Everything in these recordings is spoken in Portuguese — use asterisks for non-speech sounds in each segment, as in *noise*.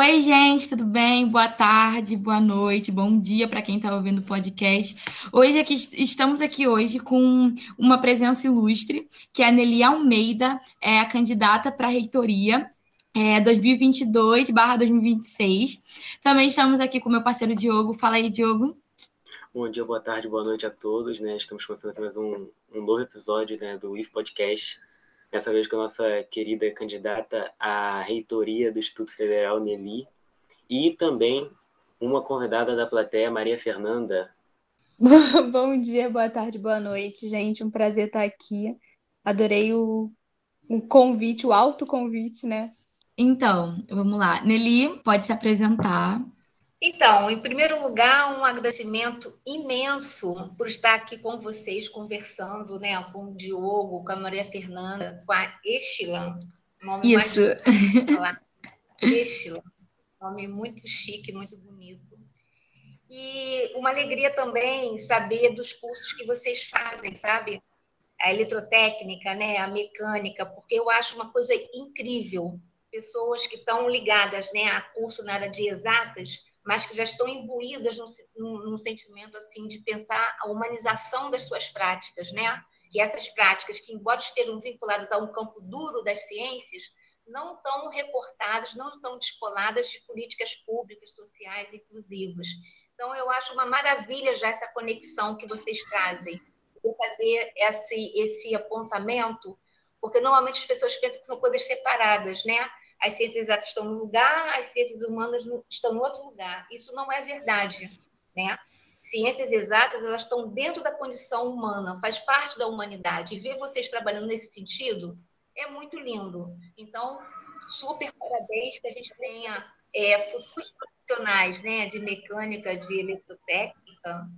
Oi, gente, tudo bem? Boa tarde, boa noite, bom dia para quem está ouvindo o podcast. Hoje aqui, estamos aqui hoje com uma presença ilustre, que é a Nelly Almeida, é a candidata para a reitoria é, 2022/2026. Também estamos aqui com meu parceiro Diogo. Fala aí, Diogo. Bom dia, boa tarde, boa noite a todos. Né? Estamos começando aqui mais um, um novo episódio né, do IF Podcast Dessa vez com a nossa querida candidata à reitoria do Instituto Federal, Nelly, e também uma convidada da plateia, Maria Fernanda. *laughs* Bom dia, boa tarde, boa noite, gente. Um prazer estar aqui. Adorei o, o convite, o autoconvite, né? Então, vamos lá. Nelly, pode se apresentar. Então, em primeiro lugar, um agradecimento imenso por estar aqui com vocês, conversando né, com o Diogo, com a Maria Fernanda, com a Estila. Nome Isso. Mais *laughs* Estila. Nome muito chique, muito bonito. E uma alegria também saber dos cursos que vocês fazem, sabe? A eletrotécnica, né? a mecânica, porque eu acho uma coisa incrível. Pessoas que estão ligadas né, a curso na área de exatas mas que já estão imbuídas num, num, sentimento assim de pensar a humanização das suas práticas, né? Que essas práticas, que embora estejam vinculadas a um campo duro das ciências, não estão reportadas, não estão descoladas de políticas públicas, sociais, inclusivas. Então, eu acho uma maravilha já essa conexão que vocês trazem. Vou fazer esse, esse apontamento, porque normalmente as pessoas pensam que são coisas separadas, né? As ciências exatas estão num lugar, as ciências humanas estão em outro lugar. Isso não é verdade, né? Ciências exatas, elas estão dentro da condição humana, faz parte da humanidade. E ver vocês trabalhando nesse sentido é muito lindo. Então, super parabéns que a gente tenha é, futuros profissionais né, de mecânica, de eletrotécnica,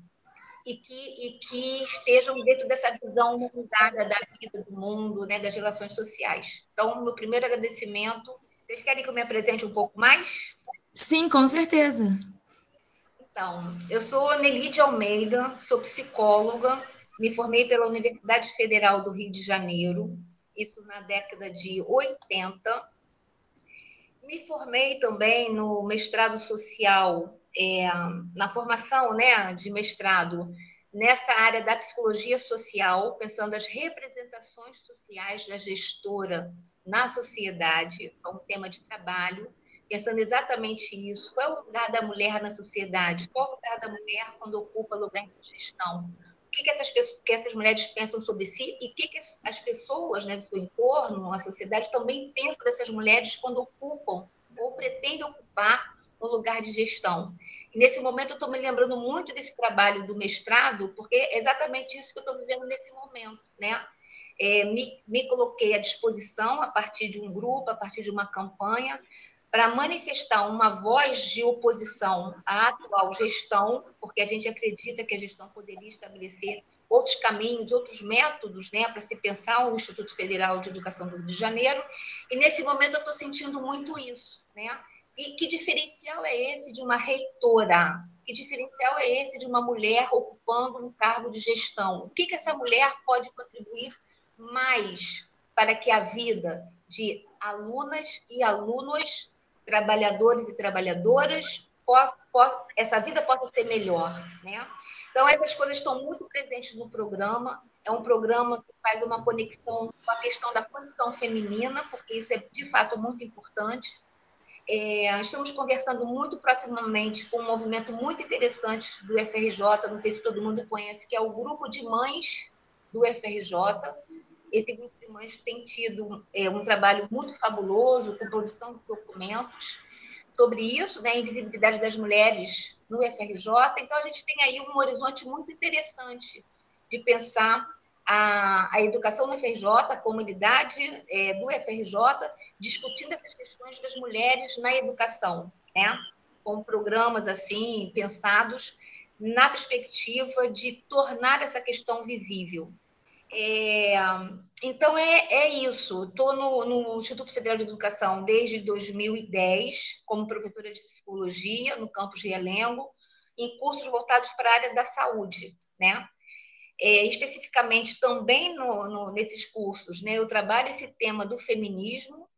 e que, e que estejam dentro dessa visão humanizada da vida, do mundo, né, das relações sociais. Então, meu primeiro agradecimento vocês querem que eu me apresente um pouco mais? Sim, com certeza. Então, eu sou Nelide Almeida, sou psicóloga, me formei pela Universidade Federal do Rio de Janeiro, isso na década de 80. Me formei também no mestrado social, é, na formação né, de mestrado nessa área da psicologia social, pensando as representações sociais da gestora na sociedade, é um tema de trabalho, pensando exatamente isso. Qual é o lugar da mulher na sociedade? Qual é o lugar da mulher quando ocupa lugar de gestão? O que, que, essas, pessoas, que essas mulheres pensam sobre si e o que, que as pessoas né, do seu entorno, a sociedade, também pensam dessas mulheres quando ocupam ou pretendem ocupar um lugar de gestão. E nesse momento eu estou me lembrando muito desse trabalho do mestrado, porque é exatamente isso que eu estou vivendo nesse momento, né? É, me, me coloquei à disposição a partir de um grupo, a partir de uma campanha, para manifestar uma voz de oposição à atual gestão, porque a gente acredita que a gestão poderia estabelecer outros caminhos, outros métodos né, para se pensar o Instituto Federal de Educação do Rio de Janeiro. E nesse momento eu estou sentindo muito isso. Né? E que diferencial é esse de uma reitora? Que diferencial é esse de uma mulher ocupando um cargo de gestão? O que, que essa mulher pode contribuir mais para que a vida de alunas e alunos, trabalhadores e trabalhadoras, possa, possa, essa vida possa ser melhor, né? Então, essas coisas estão muito presentes no programa. É um programa que faz uma conexão com a questão da condição feminina, porque isso é, de fato, muito importante. É, estamos conversando muito proximamente com um movimento muito interessante do FRJ, não sei se todo mundo conhece, que é o Grupo de Mães do FRJ, esse grupo de mães tem tido é, um trabalho muito fabuloso com produção de documentos sobre isso, né, invisibilidade das mulheres no FRJ. Então, a gente tem aí um horizonte muito interessante de pensar a, a educação no FRJ, a comunidade é, do FRJ, discutindo essas questões das mulheres na educação, né, com programas assim pensados na perspectiva de tornar essa questão visível. É, então, é, é isso. Estou no, no, Instituto Federal de Educação desde 2010, como professora de psicologia no campus Realengo, em cursos voltados para a área da saúde, né? É, especificamente também no, no, nesses cursos, né, eu trabalho esse tema do feminismo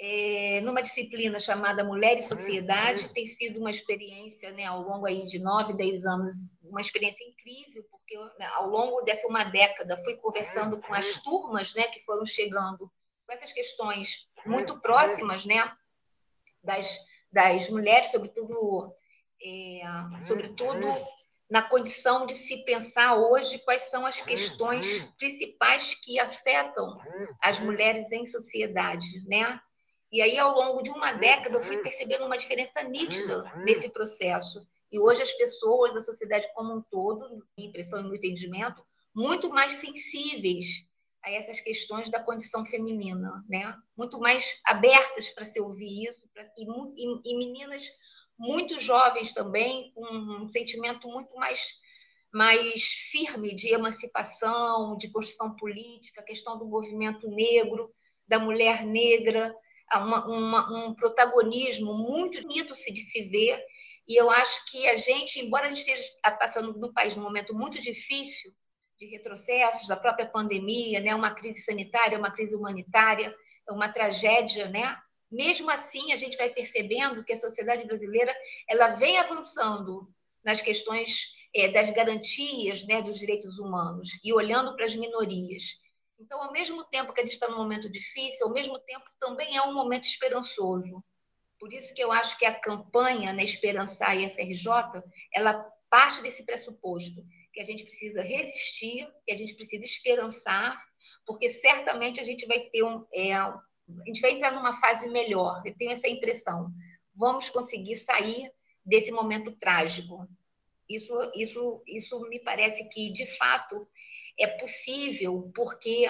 é, numa disciplina chamada Mulher e Sociedade. Tem sido uma experiência, né, ao longo aí de nove, dez anos, uma experiência incrível, porque né, ao longo dessa uma década fui conversando com as turmas, né, que foram chegando com essas questões muito próximas, né, das, das mulheres, sobretudo, é, sobretudo na condição de se pensar hoje quais são as questões principais que afetam as mulheres em sociedade, né? E aí, ao longo de uma década, eu fui percebendo uma diferença nítida nesse processo. E hoje as pessoas, a sociedade como um todo, impressão e meu entendimento, muito mais sensíveis a essas questões da condição feminina, né? Muito mais abertas para se ouvir isso, pra, e, e, e meninas muito jovens também, com um sentimento muito mais mais firme de emancipação, de construção política, questão do movimento negro, da mulher negra, uma, uma, um protagonismo muito bonito de se ver. E eu acho que a gente, embora a gente esteja passando no país num momento muito difícil, de retrocessos, da própria pandemia, né, uma crise sanitária, uma crise humanitária, uma tragédia, né? Mesmo assim, a gente vai percebendo que a sociedade brasileira ela vem avançando nas questões é, das garantias né, dos direitos humanos e olhando para as minorias. Então, ao mesmo tempo que gente está num momento difícil, ao mesmo tempo também é um momento esperançoso. Por isso que eu acho que a campanha na né, Esperançar e FRJ, ela parte desse pressuposto que a gente precisa resistir, que a gente precisa esperançar, porque certamente a gente vai ter um, é, a gente vai entrar numa fase melhor. Eu tenho essa impressão. Vamos conseguir sair desse momento trágico. Isso, isso, isso me parece que de fato é possível, porque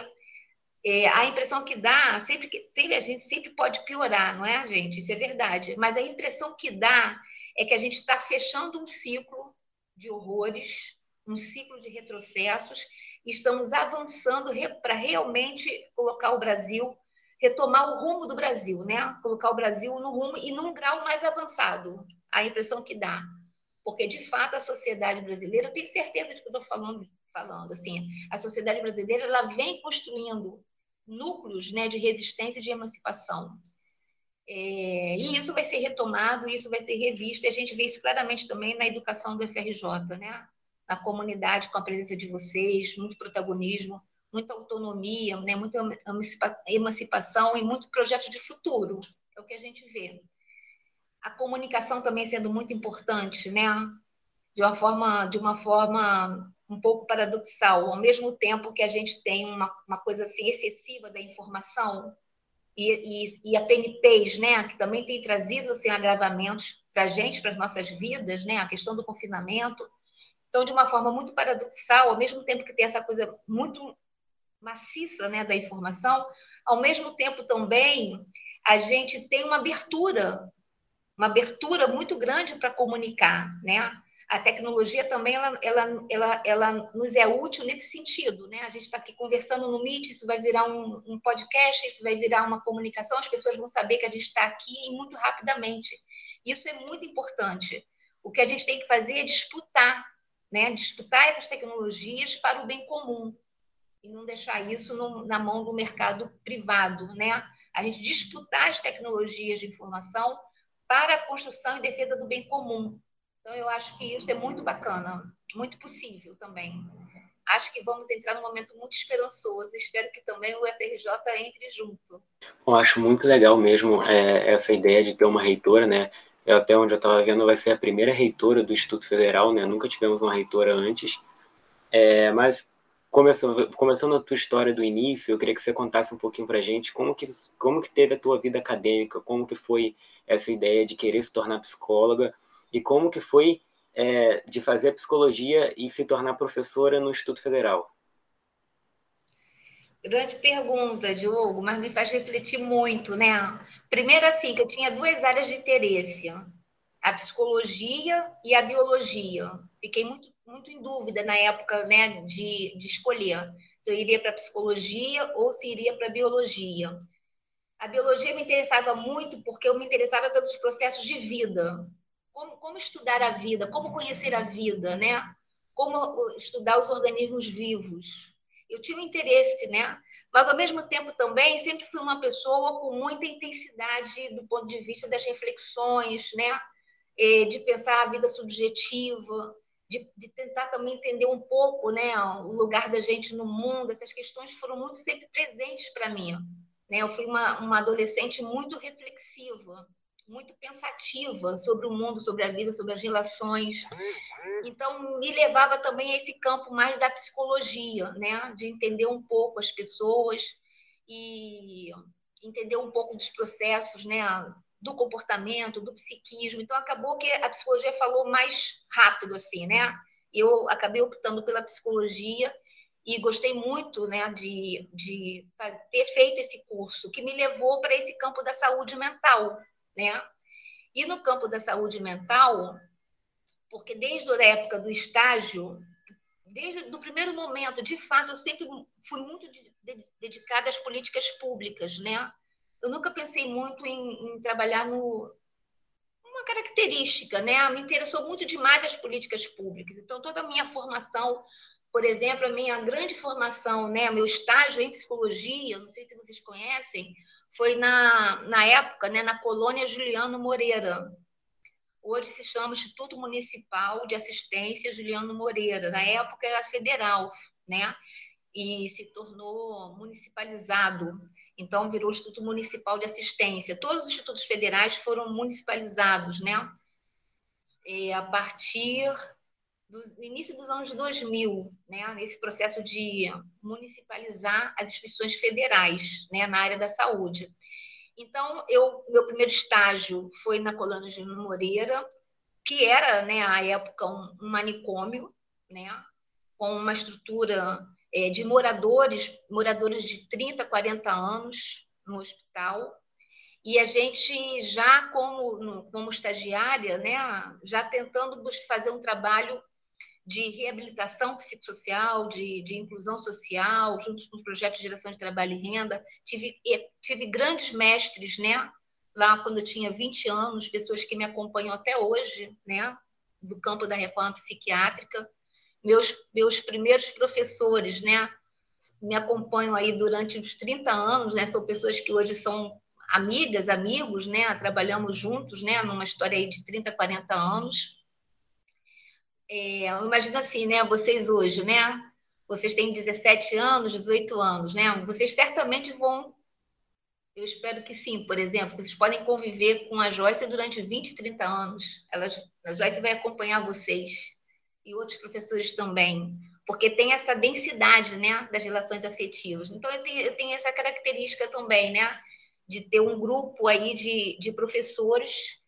é, a impressão que dá, sempre, que, sempre a gente sempre pode piorar, não é, gente? Isso é verdade. Mas a impressão que dá é que a gente está fechando um ciclo de horrores, um ciclo de retrocessos, e estamos avançando para realmente colocar o Brasil, retomar o rumo do Brasil, né? Colocar o Brasil no rumo e num grau mais avançado. A impressão que dá. Porque, de fato, a sociedade brasileira, eu tenho certeza de que estou falando falando assim, a sociedade brasileira ela vem construindo núcleos né, de resistência e de emancipação. É, e isso vai ser retomado, isso vai ser revisto, e a gente vê isso claramente também na educação do FRJ, né? na comunidade, com a presença de vocês, muito protagonismo, muita autonomia, né? muita emancipação e muito projeto de futuro, é o que a gente vê. A comunicação também sendo muito importante, né? de uma forma, de uma forma um pouco paradoxal, ao mesmo tempo que a gente tem uma, uma coisa assim excessiva da informação e, e, e a PNPs, né, que também tem trazido assim, agravamentos para a gente, para as nossas vidas, né, a questão do confinamento. Então, de uma forma muito paradoxal, ao mesmo tempo que tem essa coisa muito maciça né, da informação, ao mesmo tempo também a gente tem uma abertura, uma abertura muito grande para comunicar, né? A tecnologia também ela, ela, ela, ela nos é útil nesse sentido, né? A gente está aqui conversando no Meet, isso vai virar um, um, podcast, isso vai virar uma comunicação, as pessoas vão saber que a gente está aqui e muito rapidamente. Isso é muito importante. O que a gente tem que fazer é disputar, né? Disputar essas tecnologias para o bem comum e não deixar isso no, na mão do mercado privado, né? A gente disputar as tecnologias de informação para a construção e defesa do bem comum, então, eu acho que isso é muito bacana, muito possível também. Acho que vamos entrar num momento muito esperançoso. Espero que também o FRJ entre junto. Eu acho muito legal mesmo é, essa ideia de ter uma reitora, né? Eu, até onde eu estava vendo, vai ser a primeira reitora do Instituto Federal, né? Nunca tivemos uma reitora antes. É, mas começando, começando a tua história do início, eu queria que você contasse um pouquinho para gente como que, como que teve a tua vida acadêmica, como que foi essa ideia de querer se tornar psicóloga e como que foi é, de fazer psicologia e se tornar professora no Instituto Federal? Grande pergunta, Diogo, mas me faz refletir muito, né? Primeiro, assim, que eu tinha duas áreas de interesse, a psicologia e a biologia. Fiquei muito, muito em dúvida na época né, de, de escolher se eu iria para a psicologia ou se iria para a biologia. A biologia me interessava muito porque eu me interessava pelos processos de vida como, como estudar a vida, como conhecer a vida, né? Como estudar os organismos vivos. eu tinha interesse, né? Mas, ao mesmo tempo, também, sempre fui uma pessoa com muita intensidade do ponto de vista das reflexões, né? É, de pensar a vida subjetiva, de, de, tentar também entender um pouco né, o lugar da gente no mundo. Essas questões foram muito sempre presentes para mim. Né? Eu fui uma, uma adolescente muito reflexiva, muito pensativa sobre o mundo, sobre a vida, sobre as relações. Então, me levava também a esse campo mais da psicologia, né? de entender um pouco as pessoas e entender um pouco dos processos né? do comportamento, do psiquismo. Então, acabou que a psicologia falou mais rápido, assim, né? Eu acabei optando pela psicologia e gostei muito né, de, de ter feito esse curso, que me levou para esse campo da saúde mental. Né? E no campo da saúde mental, porque desde a época do estágio, desde o primeiro momento, de fato, eu sempre fui muito dedicada às políticas públicas, né? eu nunca pensei muito em, em trabalhar no uma característica, né? Me interessou muito demais as políticas públicas. Então toda a minha formação, por exemplo, a minha grande formação, né, meu estágio em psicologia, não sei se vocês conhecem, foi na, na época, né, na colônia Juliano Moreira. Hoje se chama Instituto Municipal de Assistência Juliano Moreira. Na época era federal, né? E se tornou municipalizado. Então, virou Instituto Municipal de Assistência. Todos os institutos federais foram municipalizados, né? E a partir do início dos anos 2000, né? Nesse processo de municipalizar as instituições federais, né? Na área da saúde. Então, eu, meu primeiro estágio foi na Colônia de Moreira, que era, né, à época, um, um manicômio, né? Com uma estrutura é, de moradores, moradores de 30, 40 anos no hospital. E a gente já como, como estagiária, né, já tentando fazer um trabalho de reabilitação psicossocial, de, de inclusão social, juntos com os projetos de geração de trabalho e renda. Tive, tive grandes mestres, né? Lá quando eu tinha 20 anos, pessoas que me acompanham até hoje, né? Do campo da reforma psiquiátrica meus, meus primeiros professores, né? Me acompanham aí durante uns 30 anos, né? São pessoas que hoje são amigas, amigos, né? Trabalhamos juntos, né? Numa história aí de 30, 40 anos. É, eu imagino assim, né? Vocês hoje, né? Vocês têm 17 anos, 18 anos, né? Vocês certamente vão eu espero que sim, por exemplo, vocês podem conviver com a Joyce durante 20, 30 anos. Ela, a Joyce vai acompanhar vocês e outros professores também, porque tem essa densidade né, das relações afetivas. Então, eu tenho, eu tenho essa característica também, né, de ter um grupo aí de, de professores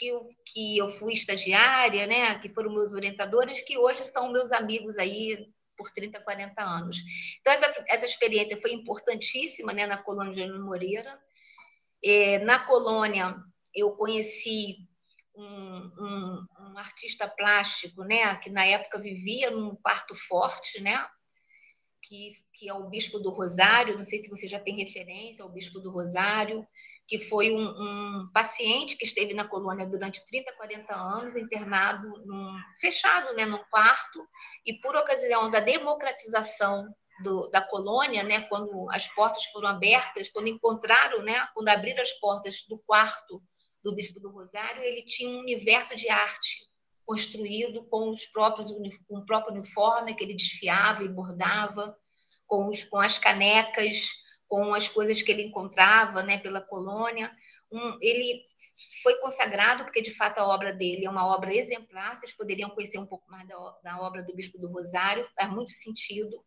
que eu, que eu fui estagiária, né, que foram meus orientadores, que hoje são meus amigos aí por 30, 40 anos. Então, essa, essa experiência foi importantíssima né, na colônia de Moreira. É, na colônia, eu conheci um, um, um, artista plástico, né, que na época vivia num quarto forte, né, que, que é o Bispo do Rosário, não sei se você já tem referência ao Bispo do Rosário, que foi um, um paciente que esteve na colônia durante 30, 40 anos, internado, num, fechado né, num quarto, e por ocasião da democratização do, da colônia, né, quando as portas foram abertas, quando encontraram, né, quando abriram as portas do quarto do Bispo do Rosário, ele tinha um universo de arte construído com os próprios com o próprio uniforme que ele desfiava e bordava, com, os, com as canecas, com as coisas que ele encontrava, né, pela colônia. Um, ele foi consagrado porque de fato a obra dele é uma obra exemplar. Vocês poderiam conhecer um pouco mais da, da obra do Bispo do Rosário, faz muito sentido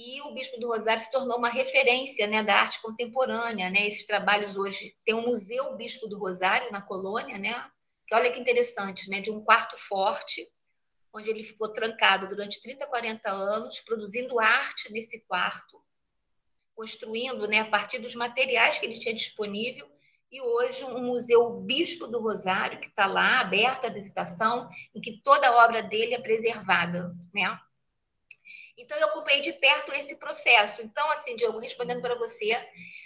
e o Bispo do Rosário se tornou uma referência né, da arte contemporânea. Né? Esses trabalhos hoje tem um museu Bispo do Rosário na colônia, né? que olha que interessante, né? de um quarto forte, onde ele ficou trancado durante 30, 40 anos, produzindo arte nesse quarto, construindo né, a partir dos materiais que ele tinha disponível, e hoje um museu Bispo do Rosário, que está lá, aberto à visitação, em que toda a obra dele é preservada. Né? Então, eu acompanhei de perto esse processo. Então, assim, Diogo, respondendo para você,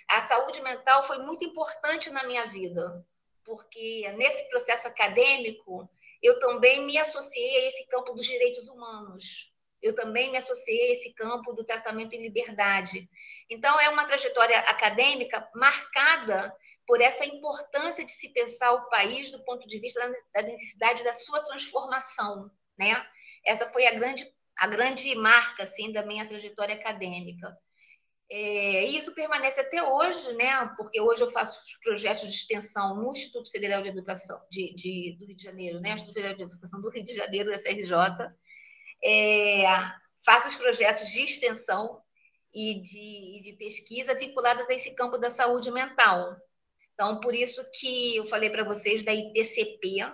a saúde mental foi muito importante na minha vida, porque nesse processo acadêmico, eu também me associei a esse campo dos direitos humanos. eu também me associei a esse campo do tratamento em liberdade. Então, é uma trajetória acadêmica marcada por essa importância de se pensar o país do ponto de vista da necessidade da sua transformação, né? Essa foi a grande a grande marca assim da minha trajetória acadêmica. É, e isso permanece até hoje, né? Porque hoje eu faço os projetos de extensão no Instituto Federal de Educação de, de do Rio de Janeiro, né? Instituto Federal de Educação do Rio de Janeiro, da FRJ. É, faço os projetos de extensão e de, de pesquisa vinculados a esse campo da saúde mental. Então, por isso que eu falei para vocês da ITCP,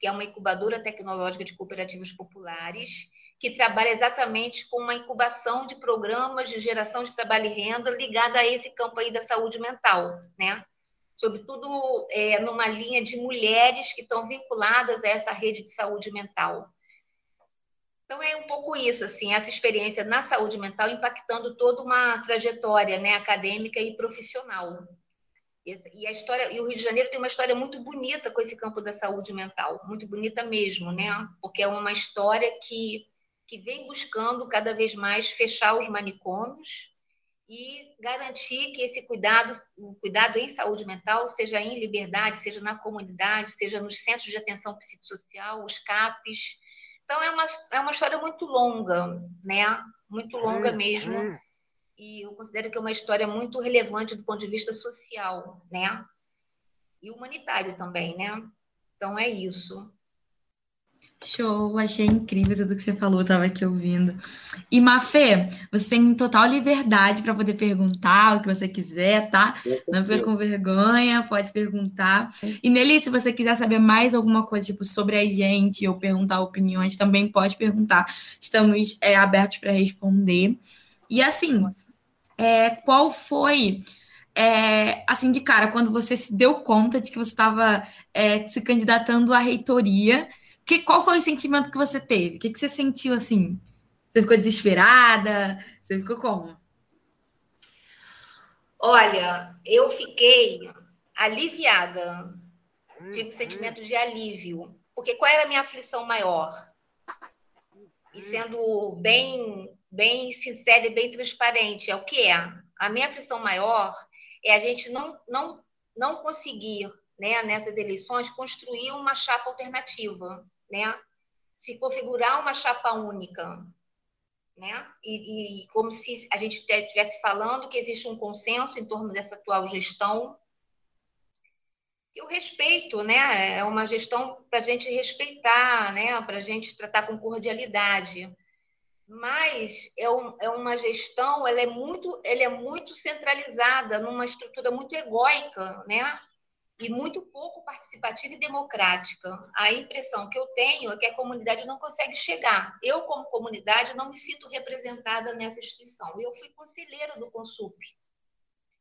que é uma incubadora tecnológica de cooperativas populares, que trabalha exatamente com uma incubação de programas de geração de trabalho e renda ligada a esse campo aí da saúde mental, né? Sobretudo é, numa linha de mulheres que estão vinculadas a essa rede de saúde mental. Então é um pouco isso, assim, essa experiência na saúde mental impactando toda uma trajetória, né, acadêmica e profissional. E, a história, e o Rio de Janeiro tem uma história muito bonita com esse campo da saúde mental, muito bonita mesmo, né? Porque é uma história que que vem buscando cada vez mais fechar os manicômios e garantir que esse cuidado, o cuidado em saúde mental, seja em liberdade, seja na comunidade, seja nos centros de atenção psicossocial, os CAPs. Então, é uma, é uma história muito longa, né? Muito longa mesmo. E eu considero que é uma história muito relevante do ponto de vista social, né? E humanitário também, né? Então, é isso. Show, achei incrível tudo que você falou, estava aqui ouvindo. E Mafê, você tem total liberdade para poder perguntar o que você quiser, tá? Não fica com vergonha, pode perguntar. E Nelly, se você quiser saber mais alguma coisa tipo, sobre a gente ou perguntar opiniões, também pode perguntar. Estamos é, abertos para responder. E assim, é, qual foi é, assim, de cara, quando você se deu conta de que você estava é, se candidatando à reitoria que, qual foi o sentimento que você teve? O que, que você sentiu assim? Você ficou desesperada? Você ficou como? Olha, eu fiquei aliviada. Tive um sentimento de alívio. Porque qual era a minha aflição maior? E sendo bem, bem sincera e bem transparente, é o que é? A minha aflição maior é a gente não, não, não conseguir, né, nessas eleições, construir uma chapa alternativa né? Se configurar uma chapa única, né? E, e como se a gente estivesse falando que existe um consenso em torno dessa atual gestão. Eu respeito, né? É uma gestão para a gente respeitar, né? Para a gente tratar com cordialidade. Mas é, um, é uma gestão, ela é muito, ela é muito centralizada numa estrutura muito egóica, né? E muito pouco participativa e democrática. A impressão que eu tenho é que a comunidade não consegue chegar. Eu, como comunidade, não me sinto representada nessa instituição. Eu fui conselheira do Consup.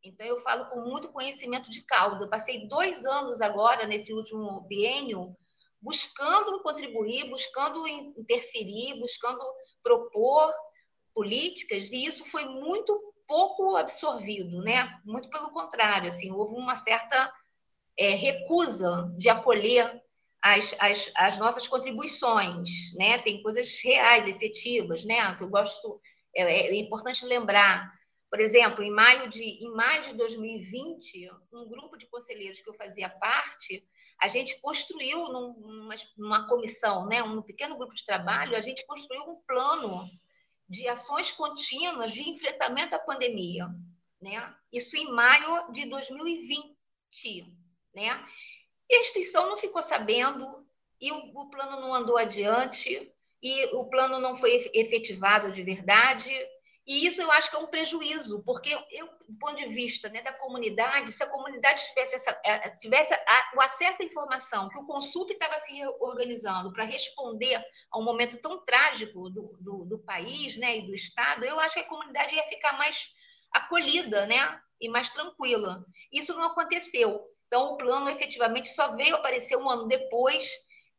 Então, eu falo com muito conhecimento de causa. Eu passei dois anos agora, nesse último biênio, buscando contribuir, buscando interferir, buscando propor políticas, e isso foi muito pouco absorvido, né? Muito pelo contrário, assim, houve uma certa é, recusa de acolher as, as, as, nossas contribuições, né? Tem coisas reais, efetivas, né? Que eu gosto, é, é, importante lembrar. Por exemplo, em maio de em maio de 2020, um grupo de conselheiros que eu fazia parte, a gente construiu numa, numa comissão, né? Um pequeno grupo de trabalho, a gente construiu um plano de ações contínuas de enfrentamento à pandemia, né? Isso em maio de 2020 né? E a instituição não ficou sabendo, e o, o plano não andou adiante, e o plano não foi efetivado de verdade. E isso eu acho que é um prejuízo, porque eu, do ponto de vista né, da comunidade, se a comunidade tivesse, essa, tivesse a, o acesso à informação que o Consulta estava se organizando para responder a um momento tão trágico do, do, do, país né, e do Estado, eu acho que a comunidade ia ficar mais acolhida né, e mais tranquila. Isso não aconteceu. Então, o plano efetivamente só veio aparecer um ano depois,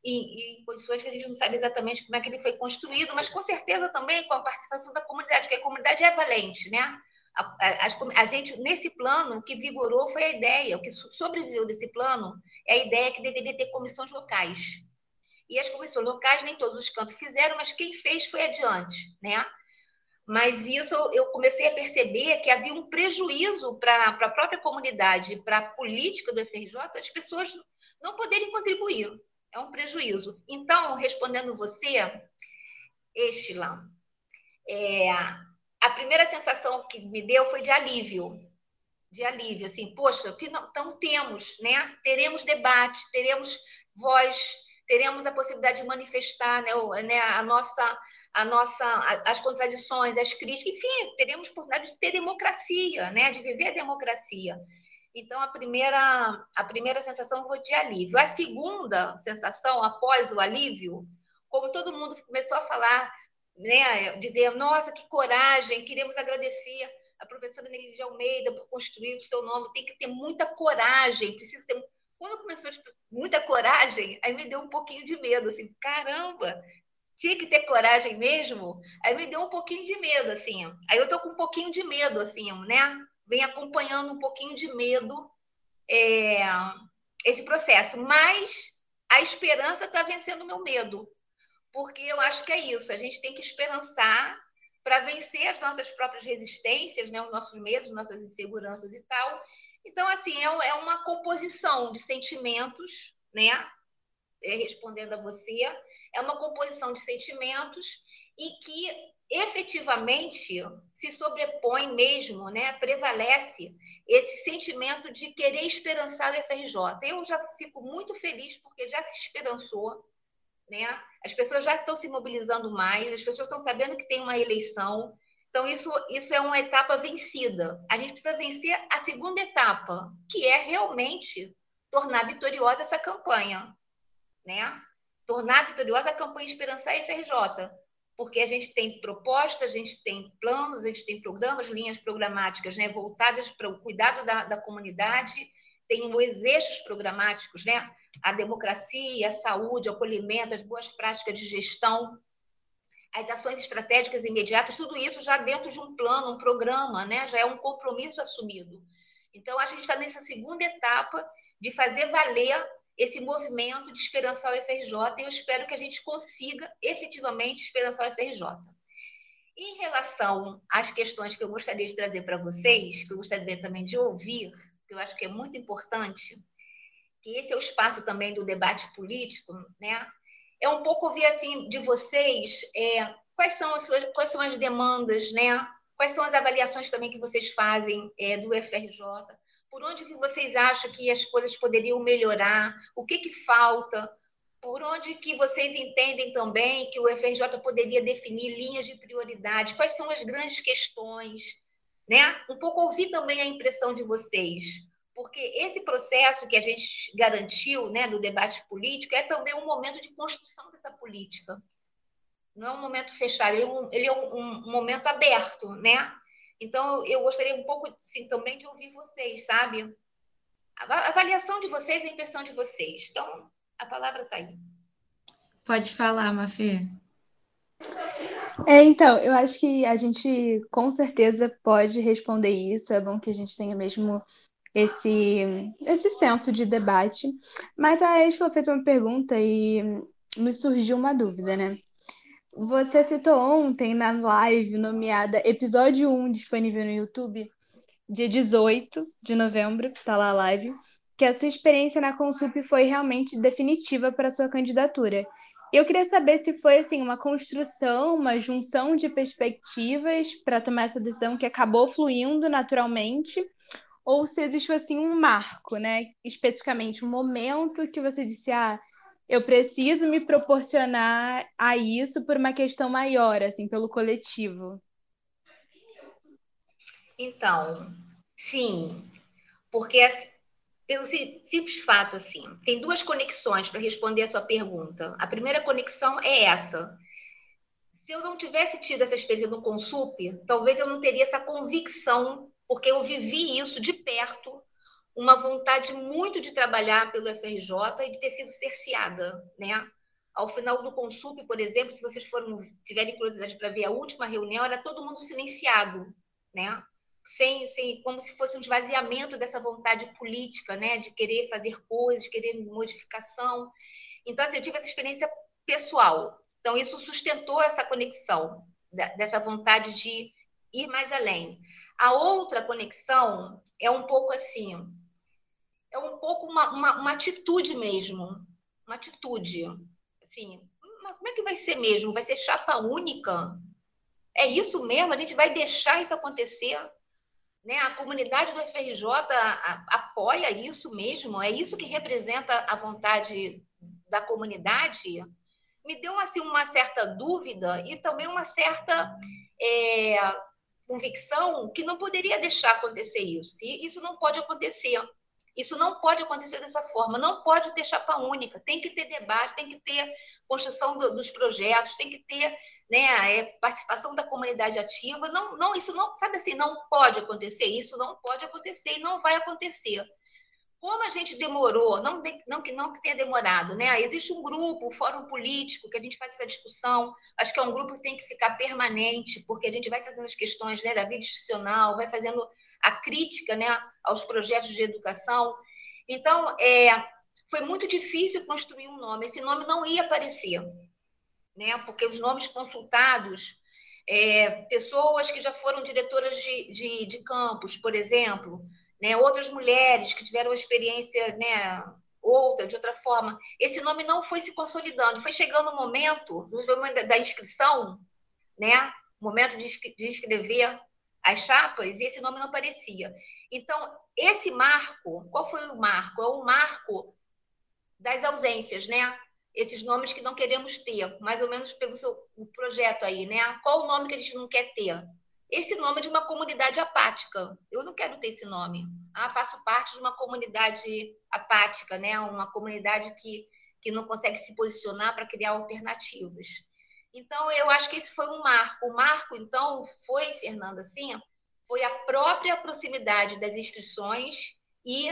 em, em, condições que a gente não sabe exatamente como é que ele foi construído, mas com certeza também com a participação da comunidade, porque a comunidade é valente, né? A, a, a, gente, nesse plano, o que vigorou foi a ideia, o que sobreviveu desse plano é a ideia que deveria ter comissões locais. e as comissões locais, nem todos os campos fizeram, mas quem fez foi adiante, né? Mas isso eu comecei a perceber que havia um prejuízo para a própria comunidade, para a política do FRJ, as pessoas não poderem contribuir. É um prejuízo. Então, respondendo você, Estilan, é, a primeira sensação que me deu foi de alívio. De alívio, assim, poxa, então temos, né? Teremos debate, teremos voz, teremos a possibilidade de manifestar né, né, a nossa, a nossa, as contradições, as críticas, enfim, teremos oportunidade de ter democracia, né, de viver a democracia. Então, a primeira, a primeira sensação foi de alívio. A segunda sensação, após o alívio, como todo mundo começou a falar, né, dizer, nossa, que coragem, queremos agradecer a professora Nelly de Almeida por construir o seu nome, tem que ter muita coragem, precisa ter quando começou muita coragem, aí me deu um pouquinho de medo, assim, caramba, tinha que ter coragem mesmo? Aí me deu um pouquinho de medo, assim. Aí eu tô com um pouquinho de medo, assim, né? Vem acompanhando um pouquinho de medo é, esse processo. Mas a esperança está vencendo o meu medo. Porque eu acho que é isso, a gente tem que esperançar para vencer as nossas próprias resistências, né, os nossos medos, nossas inseguranças e tal, então, assim, é, é uma composição de sentimentos, né? É, respondendo a você, é uma composição de sentimentos e que efetivamente se sobrepõe mesmo, né? Prevalece esse sentimento de querer esperançar o FRJ. Eu já fico muito feliz porque já se esperançou, né? As pessoas já estão se mobilizando mais, as pessoas estão sabendo que tem uma eleição, então, isso, isso é uma etapa vencida. A gente precisa vencer a segunda etapa, que é realmente tornar vitoriosa essa campanha, né? Tornar vitoriosa a campanha Esperançar e FRJ, porque a gente tem propostas, a gente tem planos, a gente tem programas, linhas programáticas né, voltadas para o cuidado da, da comunidade, tem os eixos programáticos, né? A democracia, a saúde, o acolhimento, as boas práticas de gestão, as ações estratégicas imediatas, tudo isso já dentro de um plano, um programa, né? já é um compromisso assumido. Então, a gente está nessa segunda etapa de fazer valer esse movimento de esperançar o FRJ e eu espero que a gente consiga efetivamente esperançar o FRJ. Em relação às questões que eu gostaria de trazer para vocês, que eu gostaria também de ouvir, que eu acho que é muito importante, que esse é o espaço também do debate político, né? é um pouco ouvir assim de vocês é, quais são as suas, quais são as demandas, né? Quais são as avaliações também que vocês fazem é, do FRJ? Por onde que vocês acham que as coisas poderiam melhorar? O que que falta? Por onde que vocês entendem também que o FRJ poderia definir linhas de prioridade? Quais são as grandes questões? Né? Um pouco ouvir também a impressão de vocês porque esse processo que a gente garantiu né, do debate político é também um momento de construção dessa política. Não é um momento fechado, ele é um, ele é um, um momento aberto, né? Então, eu gostaria um pouco, sim, também de ouvir vocês, sabe? A avaliação de vocês, a impressão de vocês. Então, a palavra está aí. Pode falar, Mafê. É, então, eu acho que a gente com certeza pode responder isso. É bom que a gente tenha mesmo esse, esse senso de debate. Mas a Estela fez uma pergunta e me surgiu uma dúvida, né? Você citou ontem na live nomeada Episódio 1, disponível no YouTube, dia 18 de novembro, tá lá a live, que a sua experiência na Consup foi realmente definitiva para sua candidatura. Eu queria saber se foi assim uma construção, uma junção de perspectivas para tomar essa decisão que acabou fluindo naturalmente, ou se existiu assim um marco, né? Especificamente um momento que você disse, ah, eu preciso me proporcionar a isso por uma questão maior, assim, pelo coletivo. Então, sim, porque pelo simples fato assim, tem duas conexões para responder a sua pergunta. A primeira conexão é essa. Se eu não tivesse tido essa experiência no Consup, talvez eu não teria essa convicção porque eu vivi isso de perto, uma vontade muito de trabalhar pelo FRJ e de ter sido cerceada, né? Ao final do Consup, por exemplo, se vocês foram, tiverem curiosidade para ver a última reunião, era todo mundo silenciado, né? Sem, sem, como se fosse um esvaziamento dessa vontade política, né? De querer fazer coisas, de querer modificação. Então, assim, eu tive essa experiência pessoal. Então, isso sustentou essa conexão, dessa vontade de ir mais além. A outra conexão é um pouco assim, é um pouco uma, uma, uma atitude mesmo, uma atitude. Assim, como é que vai ser mesmo? Vai ser chapa única? É isso mesmo? A gente vai deixar isso acontecer? Né? A comunidade do FRJ apoia isso mesmo? É isso que representa a vontade da comunidade? Me deu assim, uma certa dúvida e também uma certa é, convicção que não poderia deixar acontecer isso. E isso não pode acontecer. Isso não pode acontecer dessa forma, não pode ter chapa única, tem que ter debate, tem que ter construção do, dos projetos, tem que ter né, é, participação da comunidade ativa. Não, não, isso não, sabe assim, não pode acontecer, isso não pode acontecer e não vai acontecer. Como a gente demorou, não, não, que, não que tenha demorado, né? Existe um grupo, o um Fórum Político, que a gente faz essa discussão. Acho que é um grupo que tem que ficar permanente, porque a gente vai tratando as questões né, da vida institucional, vai fazendo a crítica né, aos projetos de educação. Então, é, foi muito difícil construir um nome. Esse nome não ia aparecer, né, porque os nomes consultados, é, pessoas que já foram diretoras de, de, de campus, por exemplo, né, outras mulheres que tiveram experiência né, outra, de outra forma, esse nome não foi se consolidando. Foi chegando o momento, no momento da inscrição, né, momento de, de escrever as chapas e esse nome não aparecia. Então, esse marco, qual foi o marco? É o marco das ausências, né? Esses nomes que não queremos ter, mais ou menos pelo seu projeto aí, né? Qual o nome que a gente não quer ter? Esse nome de uma comunidade apática. Eu não quero ter esse nome. Ah, faço parte de uma comunidade apática, né? Uma comunidade que, que não consegue se posicionar para criar alternativas. Então, eu acho que esse foi um marco. O marco, então, foi, Fernanda, assim, foi a própria proximidade das inscrições e,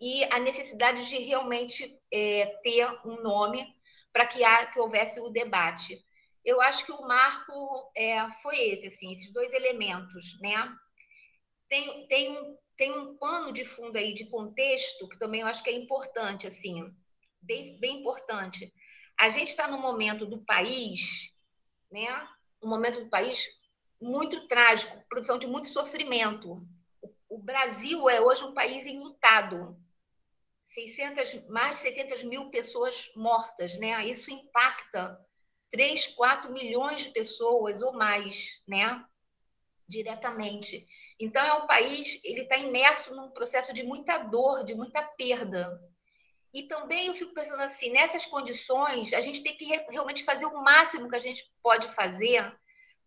e a necessidade de realmente é, ter um nome para que, que houvesse o debate. Eu acho que o marco é, foi esse, assim, esses dois elementos, né? Tem, tem, um, tem um pano de fundo aí de contexto que também eu acho que é importante, assim, bem, bem importante. A gente está no momento do país né? um momento do país muito trágico, produção de muito sofrimento. O Brasil é hoje um país enlutado. 600, mais de 600 mil pessoas mortas, né? Isso impacta 3, 4 milhões de pessoas ou mais, né? Diretamente. Então, é um país, ele está imerso num processo de muita dor, de muita perda. E também eu fico pensando assim, nessas condições, a gente tem que realmente fazer o máximo que a gente pode fazer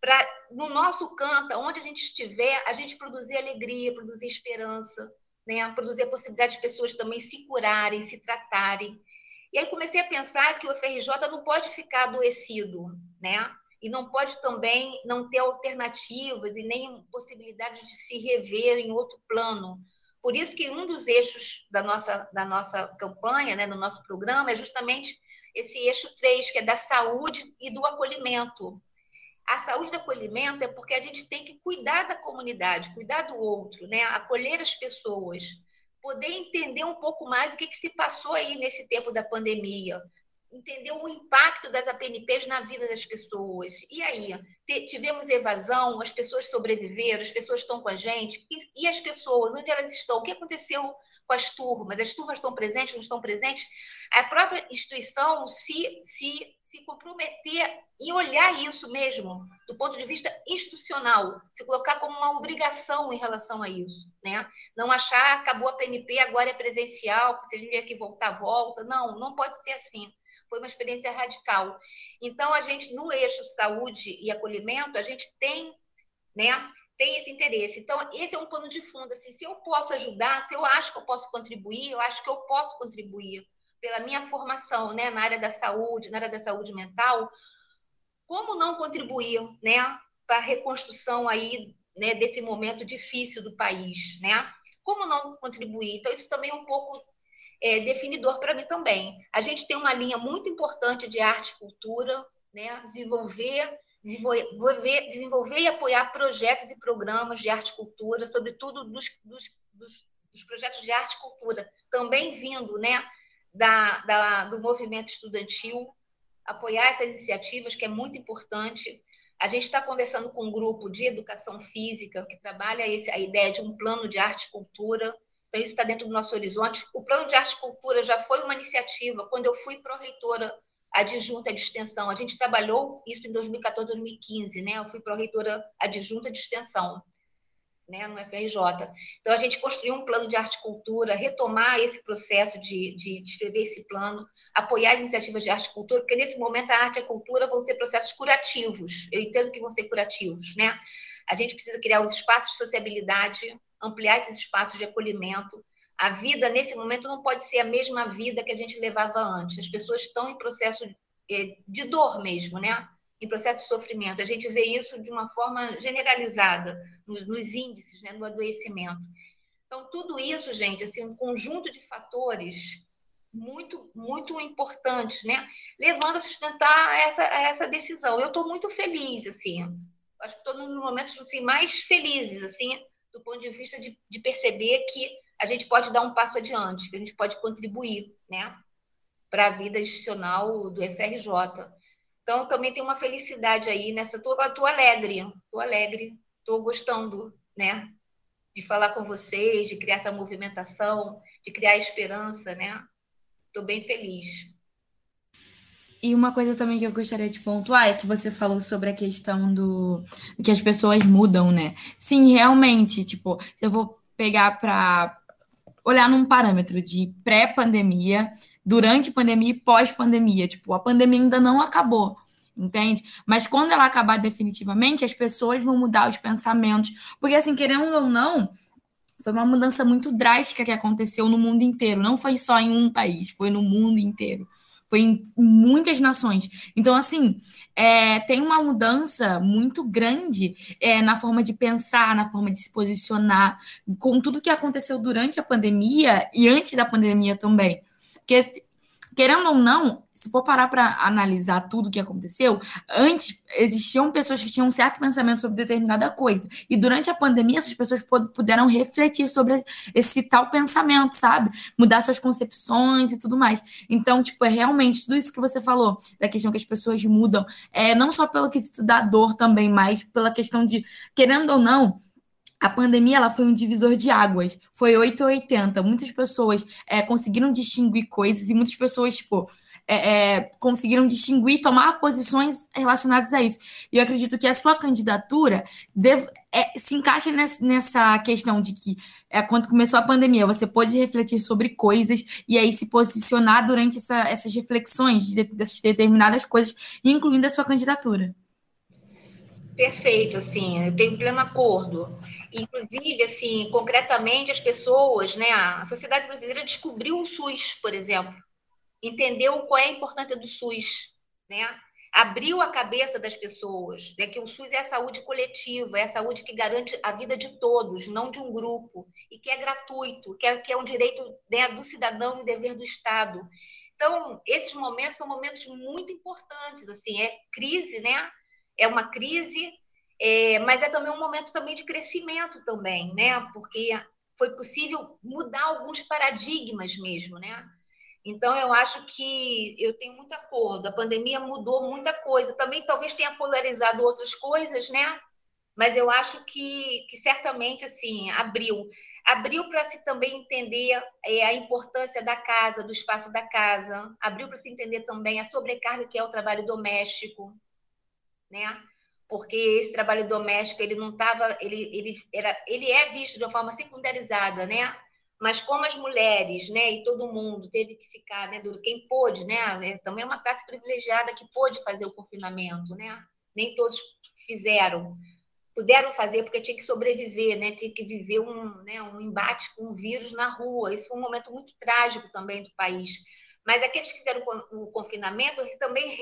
para, no nosso canto, onde a gente estiver, a gente produzir alegria, produzir esperança, né? produzir a possibilidade de pessoas também se curarem, se tratarem. E aí comecei a pensar que o FRJ não pode ficar adoecido, né? E não pode também não ter alternativas e nem possibilidade de se rever em outro plano, por isso que um dos eixos da nossa, da nossa campanha, né, do nosso programa, é justamente esse eixo 3, que é da saúde e do acolhimento. A saúde do acolhimento é porque a gente tem que cuidar da comunidade, cuidar do outro, né? acolher as pessoas, poder entender um pouco mais o que, que se passou aí nesse tempo da pandemia, entender o impacto das APNPs na vida das pessoas. E aí, tivemos evasão, as pessoas sobreviveram, as pessoas estão com a gente, e, e, as pessoas, onde elas estão? O que aconteceu com as turmas? As turmas estão presentes, não estão presentes? A própria instituição se, se, se comprometer e olhar isso mesmo, do ponto de vista institucional, se colocar como uma obrigação em relação a isso. Né? Não achar, acabou a PNP, agora é presencial, se a gente tiver que voltar, volta. Não, não pode ser assim foi uma experiência radical. Então, a gente, no eixo saúde e acolhimento, a gente tem, né, tem esse interesse. Então, esse é um plano de fundo. Assim, se eu posso ajudar, se eu acho que eu posso contribuir, eu acho que eu posso contribuir pela minha formação né, na área da saúde, na área da saúde mental, como não contribuir né, para a reconstrução aí, né, desse momento difícil do país? Né? Como não contribuir? Então, isso também é um pouco é, definidor para mim também. A gente tem uma linha muito importante de arte e cultura, né? desenvolver, desenvolver, desenvolver e apoiar projetos e programas de arte e cultura, sobretudo dos, dos, dos, dos projetos de arte e cultura, também vindo né? da, da, do movimento estudantil, apoiar essas iniciativas, que é muito importante. A gente está conversando com um grupo de educação física que trabalha esse, a ideia de um plano de arte e cultura. Então, isso está dentro do nosso horizonte. O plano de arte e cultura já foi uma iniciativa. Quando eu fui pró-reitora adjunta de extensão, a gente trabalhou isso em 2014, 2015, né? Eu fui pró-reitora adjunta de extensão né, no FRJ. Então, a gente construiu um plano de arte e cultura, retomar esse processo de, de, de escrever esse plano, apoiar as iniciativas de arte e cultura, porque nesse momento a arte e a cultura vão ser processos curativos. Eu entendo que vão ser curativos, né? A gente precisa criar os espaços de sociabilidade, ampliar esses espaços de acolhimento. A vida, nesse momento, não pode ser a mesma vida que a gente levava antes. As pessoas estão em processo eh, de dor mesmo, né? em processo de sofrimento. A gente vê isso de uma forma generalizada nos, nos índices né, do adoecimento. Então, tudo isso, gente, assim, um conjunto de fatores muito, muito importantes, né? Levando a sustentar essa, essa decisão. Eu estou muito feliz, assim. Acho que estou nos momentos assim, mais felizes, assim, do ponto de vista de, de perceber que a gente pode dar um passo adiante, que a gente pode contribuir, né? Para a vida institucional do FRJ. Então, também tem uma felicidade aí nessa. Tô, tô alegre, tô alegre, tô gostando, né? De falar com vocês, de criar essa movimentação, de criar esperança, né? Tô bem feliz. E uma coisa também que eu gostaria de pontuar é que você falou sobre a questão do que as pessoas mudam, né? Sim, realmente, tipo, eu vou pegar para olhar num parâmetro de pré-pandemia, durante pandemia e pós-pandemia. Tipo, a pandemia ainda não acabou, entende? Mas quando ela acabar definitivamente, as pessoas vão mudar os pensamentos. Porque, assim, querendo ou não, foi uma mudança muito drástica que aconteceu no mundo inteiro. Não foi só em um país, foi no mundo inteiro. Foi em muitas nações. Então, assim, é, tem uma mudança muito grande é, na forma de pensar, na forma de se posicionar, com tudo que aconteceu durante a pandemia e antes da pandemia também. Porque, querendo ou não, se for parar para analisar tudo o que aconteceu, antes existiam pessoas que tinham um certo pensamento sobre determinada coisa. E durante a pandemia, essas pessoas puderam refletir sobre esse tal pensamento, sabe? Mudar suas concepções e tudo mais. Então, tipo, é realmente tudo isso que você falou, da questão que as pessoas mudam, é não só pelo quesito da dor também, mas pela questão de, querendo ou não, a pandemia ela foi um divisor de águas. Foi 8 ou 80. Muitas pessoas é, conseguiram distinguir coisas e muitas pessoas, tipo, é, é, conseguiram distinguir, tomar posições relacionadas a isso. E eu acredito que a sua candidatura deve, é, se encaixa nessa, nessa, questão de que é, quando começou a pandemia, você pôde refletir sobre coisas e aí se posicionar durante essa, essas reflexões de, dessas determinadas coisas, incluindo a sua candidatura. Perfeito, assim, eu tenho pleno acordo. Inclusive, assim, concretamente, as pessoas, né, a sociedade brasileira descobriu o SUS, por exemplo, entendeu qual é a importância do SUS, né? Abriu a cabeça das pessoas, né, que o SUS é a saúde coletiva, é a saúde que garante a vida de todos, não de um grupo, e que é gratuito, que é, que é um direito né, do cidadão e dever do Estado. Então, esses momentos são momentos muito importantes, assim, é crise, né? É uma crise, é, mas é também um momento também de crescimento também, né? Porque foi possível mudar alguns paradigmas mesmo, né? Então, eu acho que eu tenho muito acordo. A pandemia mudou muita coisa. Também talvez tenha polarizado outras coisas, né? Mas eu acho que, que certamente, assim, abriu. Abriu para se também entender é, a importância da casa, do espaço da casa. Abriu para se entender também a sobrecarga que é o trabalho doméstico, né? Porque esse trabalho doméstico ele não estava, ele, ele era, ele é visto de uma forma secundarizada, né? Mas como as mulheres, né, e todo mundo teve que ficar, né, duro, quem pôde, né, é, também é uma classe privilegiada que pôde fazer o confinamento, né? Nem todos fizeram, puderam fazer porque tinha que sobreviver, né? Tinha que viver um, né, um embate com o vírus na rua. Isso foi um momento muito trágico também do país. Mas aqueles que fizeram o confinamento também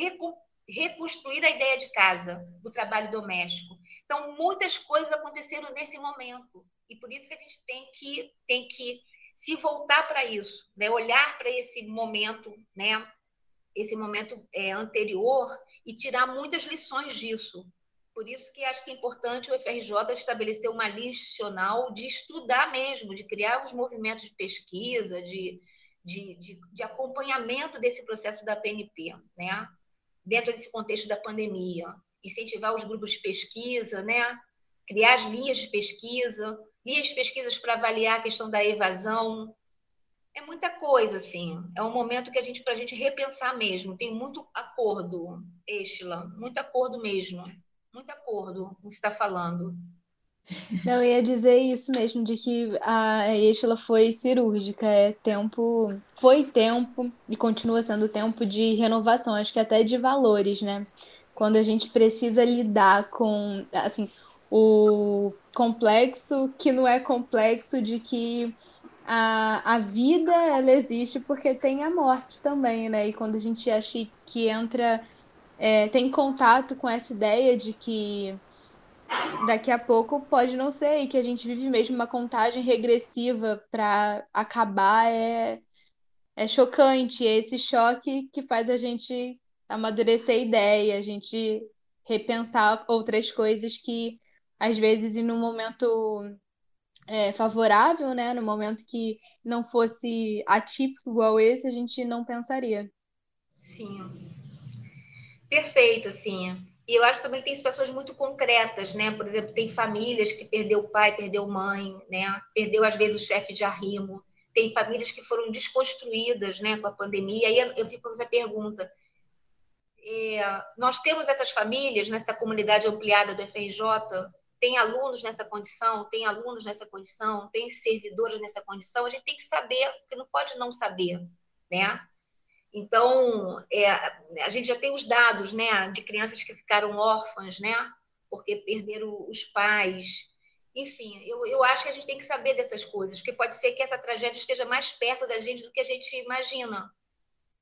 reconstruir a ideia de casa, do trabalho doméstico. Então, muitas coisas aconteceram nesse momento. E por isso que a gente tem que, tem que se voltar para isso, né? olhar para esse momento, né? esse momento é, anterior e tirar muitas lições disso. Por isso que acho que é importante o FRJ estabelecer uma linha institucional de estudar mesmo, de criar os movimentos de pesquisa, de, de, de, de acompanhamento desse processo da PNP, né? Dentro desse contexto da pandemia. Incentivar os grupos de pesquisa, né? criar as linhas de pesquisa, linhas de pesquisas para avaliar a questão da evasão. É muita coisa, assim. É um momento que a gente, para a gente repensar mesmo. Tem muito acordo, Estila, muito acordo mesmo. Muito acordo com o que você está falando. Não, eu ia dizer isso mesmo, de que a Estela foi cirúrgica, é tempo, foi tempo e continua sendo tempo de renovação, acho que até de valores, né? Quando a gente precisa lidar com, assim, o complexo que não é complexo de que a, a vida ela existe porque tem a morte também, né? E quando a gente acha que entra, é, tem contato com essa ideia de que daqui a pouco pode não ser, e que a gente vive mesmo uma contagem regressiva para acabar é, é chocante. É esse choque que faz a gente amadurecer a ideia, a gente repensar outras coisas que, às vezes, em um momento é, favorável, né, no momento que não fosse atípico igual esse, a gente não pensaria. Sim. Perfeito, assim. E eu acho também que tem situações muito concretas, né? Por exemplo, tem famílias que perdeu pai, perdeu mãe, né? Perdeu às vezes o chefe de arrimo. Tem famílias que foram desconstruídas, né, com a pandemia. E aí eu fico com essa pergunta: é, nós temos essas famílias nessa comunidade ampliada do FRJ? Tem alunos nessa condição? Tem alunos nessa condição? Tem servidores nessa condição? A gente tem que saber, porque não pode não saber, né? Então, é, a gente já tem os dados né, de crianças que ficaram órfãs, né, porque perderam os pais. Enfim, eu, eu acho que a gente tem que saber dessas coisas, porque pode ser que essa tragédia esteja mais perto da gente do que a gente imagina.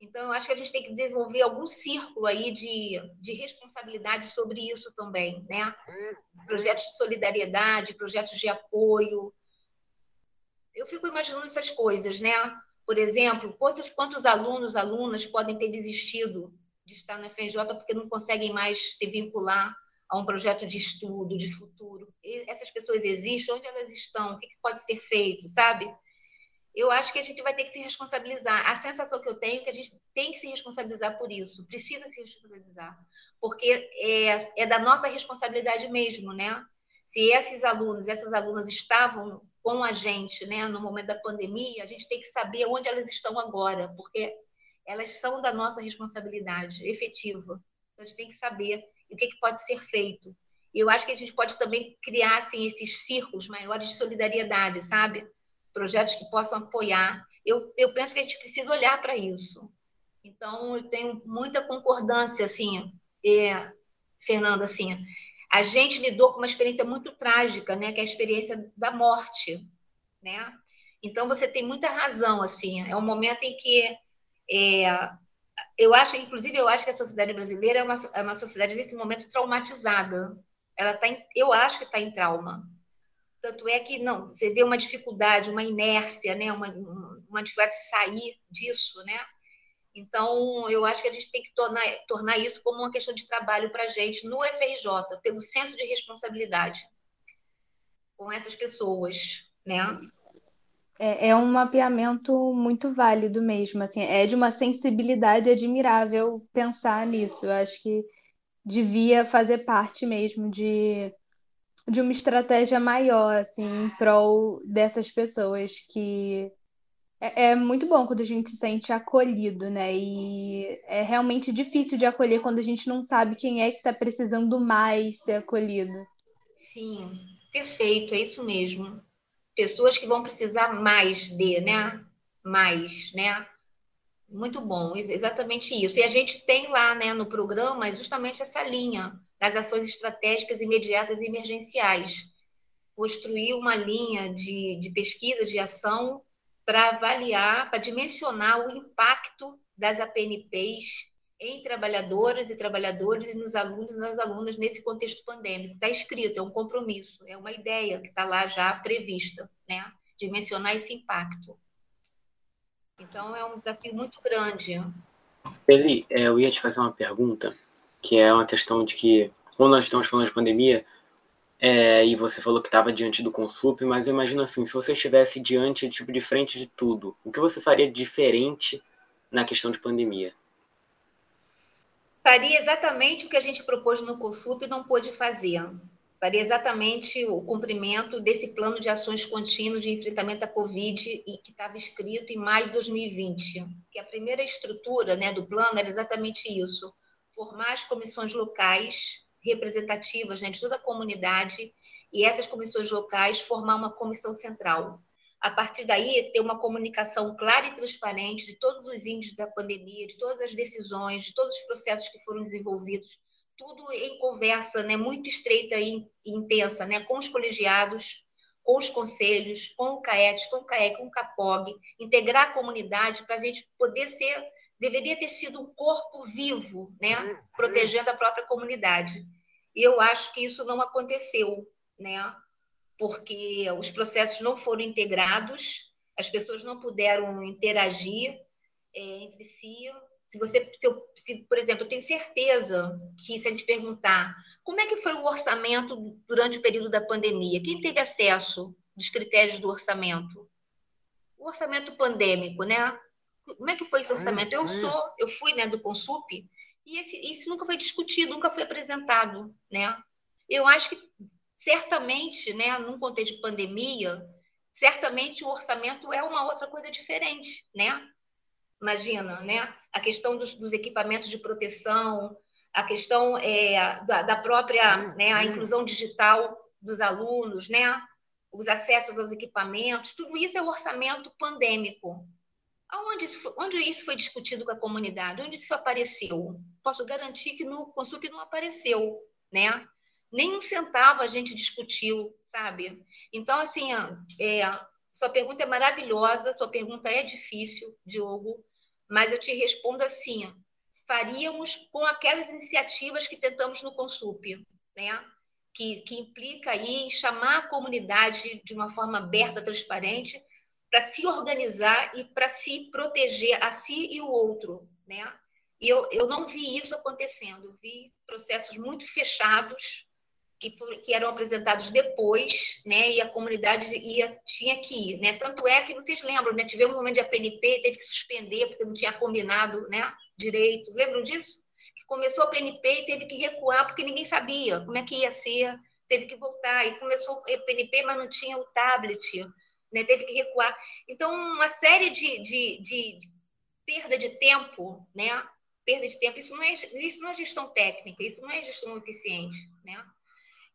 Então, eu acho que a gente tem que desenvolver algum círculo aí de, de responsabilidade sobre isso também, né? Projetos de solidariedade, projetos de apoio. Eu fico imaginando essas coisas, né? Por exemplo, quantos, quantos alunos, alunas podem ter desistido de estar na FRJ porque não conseguem mais se vincular a um projeto de estudo, de futuro? E essas pessoas existem? Onde elas estão? O que pode ser feito, sabe? Eu acho que a gente vai ter que se responsabilizar. A sensação que eu tenho é que a gente tem que se responsabilizar por isso, precisa se responsabilizar, porque é, é da nossa responsabilidade mesmo, né? Se esses alunos, essas alunas estavam com a gente, né, no momento da pandemia, a gente tem que saber onde elas estão agora, porque elas são da nossa responsabilidade efetiva. Então, a gente tem que saber o que, que pode ser feito. Eu acho que a gente pode também criar assim, esses círculos maiores de solidariedade, sabe? Projetos que possam apoiar. Eu, eu penso que a gente precisa olhar para isso. Então, eu tenho muita concordância, assim, é, Fernanda, assim, a gente lidou com uma experiência muito trágica, né, que é a experiência da morte, né? Então você tem muita razão, assim, é um momento em que é, eu acho, inclusive, eu acho que a sociedade brasileira é uma, é uma sociedade nesse momento traumatizada. Ela tá, em, eu acho que está em trauma. Tanto é que não, você vê uma dificuldade, uma inércia, né, uma, uma dificuldade de sair disso, né? Então, eu acho que a gente tem que tornar, tornar isso como uma questão de trabalho para a gente no FRJ, pelo senso de responsabilidade com essas pessoas, né? É, é um mapeamento muito válido mesmo, assim, é de uma sensibilidade admirável pensar nisso. Eu acho que devia fazer parte mesmo de, de uma estratégia maior, assim, em prol dessas pessoas que é, é muito bom quando a gente se sente acolhido, né? E é realmente difícil de acolher quando a gente não sabe quem é que está precisando mais ser acolhido. Sim, perfeito, é isso mesmo. Pessoas que vão precisar mais de, né? Mais, né? Muito bom, exatamente isso. E a gente tem lá, né, no programa, justamente essa linha das ações estratégicas imediatas e emergenciais. Construir uma linha de, de pesquisa, de ação para avaliar, para dimensionar o impacto das APNPs em trabalhadoras e trabalhadores e nos alunos e nas alunas nesse contexto pandêmico. Está escrito, é um compromisso, é uma ideia que está lá já prevista, né? Dimensionar esse impacto. Então, é um desafio muito grande. Eli, é, eu ia te fazer uma pergunta, que é uma questão de que, quando nós estamos falando de pandemia, É, e você falou que estava diante do Consup, mas eu imagino assim, se você estivesse diante, tipo, de frente de tudo, o que você faria diferente na questão de pandemia? Faria exatamente o que a gente propôs no Consup e não pôde fazer. Faria exatamente o cumprimento desse plano de ações contínuas de enfrentamento à Covid que estava escrito em maio de 2020. Que a primeira estrutura né, do plano era exatamente isso: formar as comissões locais representativas né, de toda a comunidade e essas comissões locais formar uma comissão central. A partir daí, ter uma comunicação clara e transparente de todos os índices da pandemia, de todas as decisões, de todos os processos que foram desenvolvidos, tudo em conversa né, muito estreita e intensa né, com os colegiados, com os conselhos, com o CAET, com o CAEC, com o CAPOG, integrar a comunidade para a gente poder ser deveria ter sido um corpo vivo, né, uhum. protegendo a própria comunidade. E eu acho que isso não aconteceu, né, porque os processos não foram integrados, as pessoas não puderam interagir é, entre si. Se você, se, eu, se, por exemplo, eu tenho certeza que se a gente perguntar como é que foi o orçamento durante o período da pandemia, quem teve acesso dos critérios do orçamento? O orçamento pandêmico, né? Como é que foi esse orçamento? Eu sou, eu fui né, do Consup, e esse, isso nunca foi discutido, nunca foi apresentado. Né? Eu acho que certamente, né, num contexto de pandemia, certamente o orçamento é uma outra coisa diferente, né? Imagina, né? A questão dos, dos equipamentos de proteção, a questão é, da, da, própria, né, a inclusão digital dos alunos, né? Os acessos aos equipamentos, tudo isso é o orçamento pandêmico, Aonde isso, onde isso foi discutido com a comunidade? Onde isso apareceu? Posso garantir que no Consup não apareceu, né? Nem um centavo a gente discutiu, sabe? Então, assim, é, sua pergunta é maravilhosa, sua pergunta é difícil, Diogo, mas eu te respondo assim: faríamos com aquelas iniciativas que tentamos no Consup, né? Que, que implica aí em chamar a comunidade de uma forma aberta, transparente, para se organizar e para se proteger a si e o outro, né? E eu, eu não vi isso acontecendo, eu vi processos muito fechados que, que eram apresentados depois, né? E a comunidade ia, tinha que ir, né? Tanto é que vocês lembram, né? Tivemos um momento de APNP, teve que suspender porque não tinha combinado, né? Direito, lembram disso? Que começou a PNP e teve que recuar porque ninguém sabia como é que ia ser, teve que voltar e começou a PNP, mas não tinha o tablet né? teve que recuar. Então, uma série de, de, de, de perda de tempo, né? Perda de tempo, isso não, é, isso não é gestão técnica, isso não é gestão eficiente, né?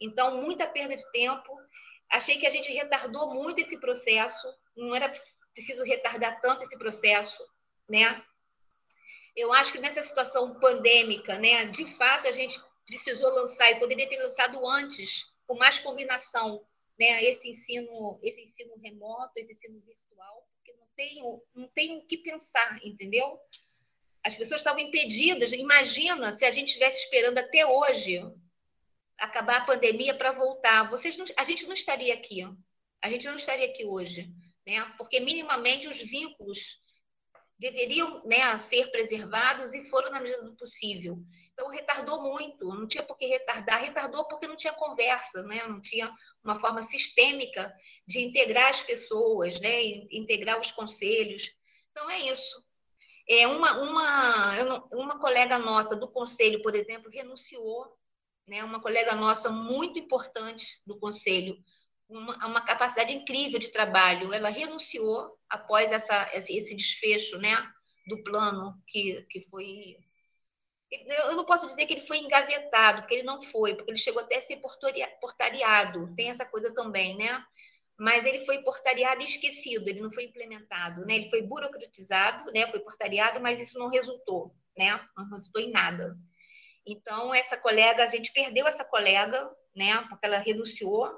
Então, muita perda de tempo. Achei que a gente retardou muito esse processo, não era preciso retardar tanto esse processo, né? Eu acho que nessa situação pandêmica, né, de fato a gente precisou lançar e poderia ter lançado antes, com mais combinação né, esse ensino, esse ensino remoto, esse ensino virtual, porque não tem, não tem o que pensar, entendeu? As pessoas estavam impedidas. Imagina se a gente estivesse esperando até hoje acabar a pandemia para voltar. Vocês não, a gente não estaria aqui. A gente não estaria aqui hoje, né? Porque minimamente os vínculos deveriam né, ser preservados e foram na medida do possível. Então, retardou muito, não tinha por que retardar, retardou porque não tinha conversa, né? não tinha uma forma sistêmica de integrar as pessoas, né? integrar os conselhos. Então, é isso. É uma, uma, uma colega nossa do conselho, por exemplo, renunciou, né? uma colega nossa muito importante do conselho, uma, uma capacidade incrível de trabalho, ela renunciou após essa, esse desfecho né? do plano que, que foi eu não posso dizer que ele foi engavetado, porque ele não foi, porque ele chegou até a ser portariado, tem essa coisa também, né? Mas ele foi portariado e esquecido, ele não foi implementado, né? Ele foi burocratizado, né? Foi portariado, mas isso não resultou, né? Não resultou em nada. Então, essa colega, a gente perdeu essa colega, né? Porque ela renunciou.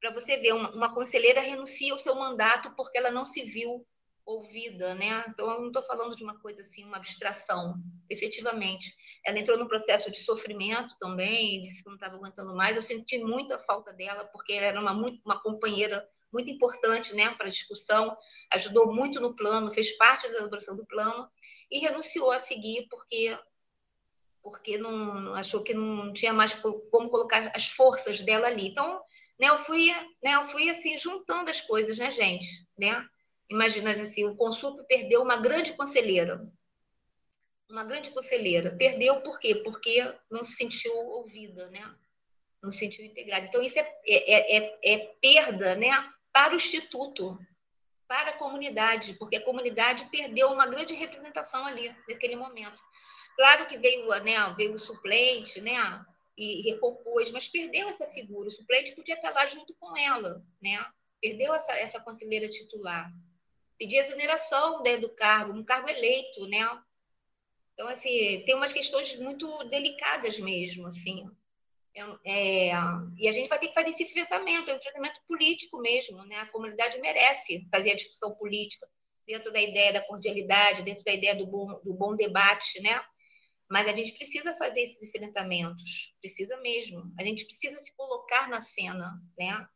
Para você ver, uma, uma conselheira renuncia ao seu mandato porque ela não se viu ouvida, né? Então, eu não estou falando de uma coisa assim, uma abstração, efetivamente. Ela entrou num processo de sofrimento também, disse que não estava aguentando mais. Eu senti muita falta dela, porque ela era uma, uma companheira muito importante né, para a discussão, ajudou muito no plano, fez parte da elaboração do plano, e renunciou a seguir porque porque não achou que não tinha mais como colocar as forças dela ali. Então, né, eu fui, né, eu fui assim juntando as coisas, né, gente, né? Imagina assim, o Consulp perdeu uma grande conselheira, uma grande conselheira. Perdeu por quê? Porque não se sentiu ouvida, né? Não se sentiu integrada. Então isso é, é, é, é perda, né, para o instituto, para a comunidade, porque a comunidade perdeu uma grande representação ali naquele momento. Claro que veio, né, veio o suplente, né, e recompôs, mas perdeu essa figura. O suplente podia estar lá junto com ela, né? Perdeu essa, essa conselheira titular. Pedia exoneração do cargo, um cargo eleito, né? Então, assim, tem umas questões muito delicadas mesmo, assim. É, é, e a gente vai ter que fazer esse enfrentamento, é um enfrentamento político mesmo, né? A comunidade merece fazer a discussão política dentro da ideia da cordialidade, dentro da ideia do bom, do bom debate, né? Mas a gente precisa fazer esses enfrentamentos, precisa mesmo. A gente precisa se colocar na cena, né?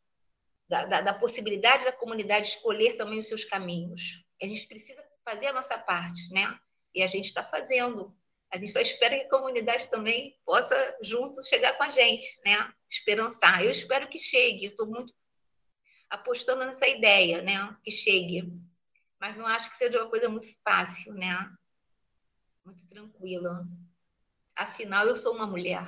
Da, da, da possibilidade da comunidade escolher também os seus caminhos. A gente precisa fazer a nossa parte, né? E a gente está fazendo. A gente só espera que a comunidade também possa, junto, chegar com a gente, né? Esperançar. Eu espero que chegue. Eu estou muito apostando nessa ideia, né? Que chegue. Mas não acho que seja uma coisa muito fácil, né? Muito tranquila. Afinal, eu sou uma mulher.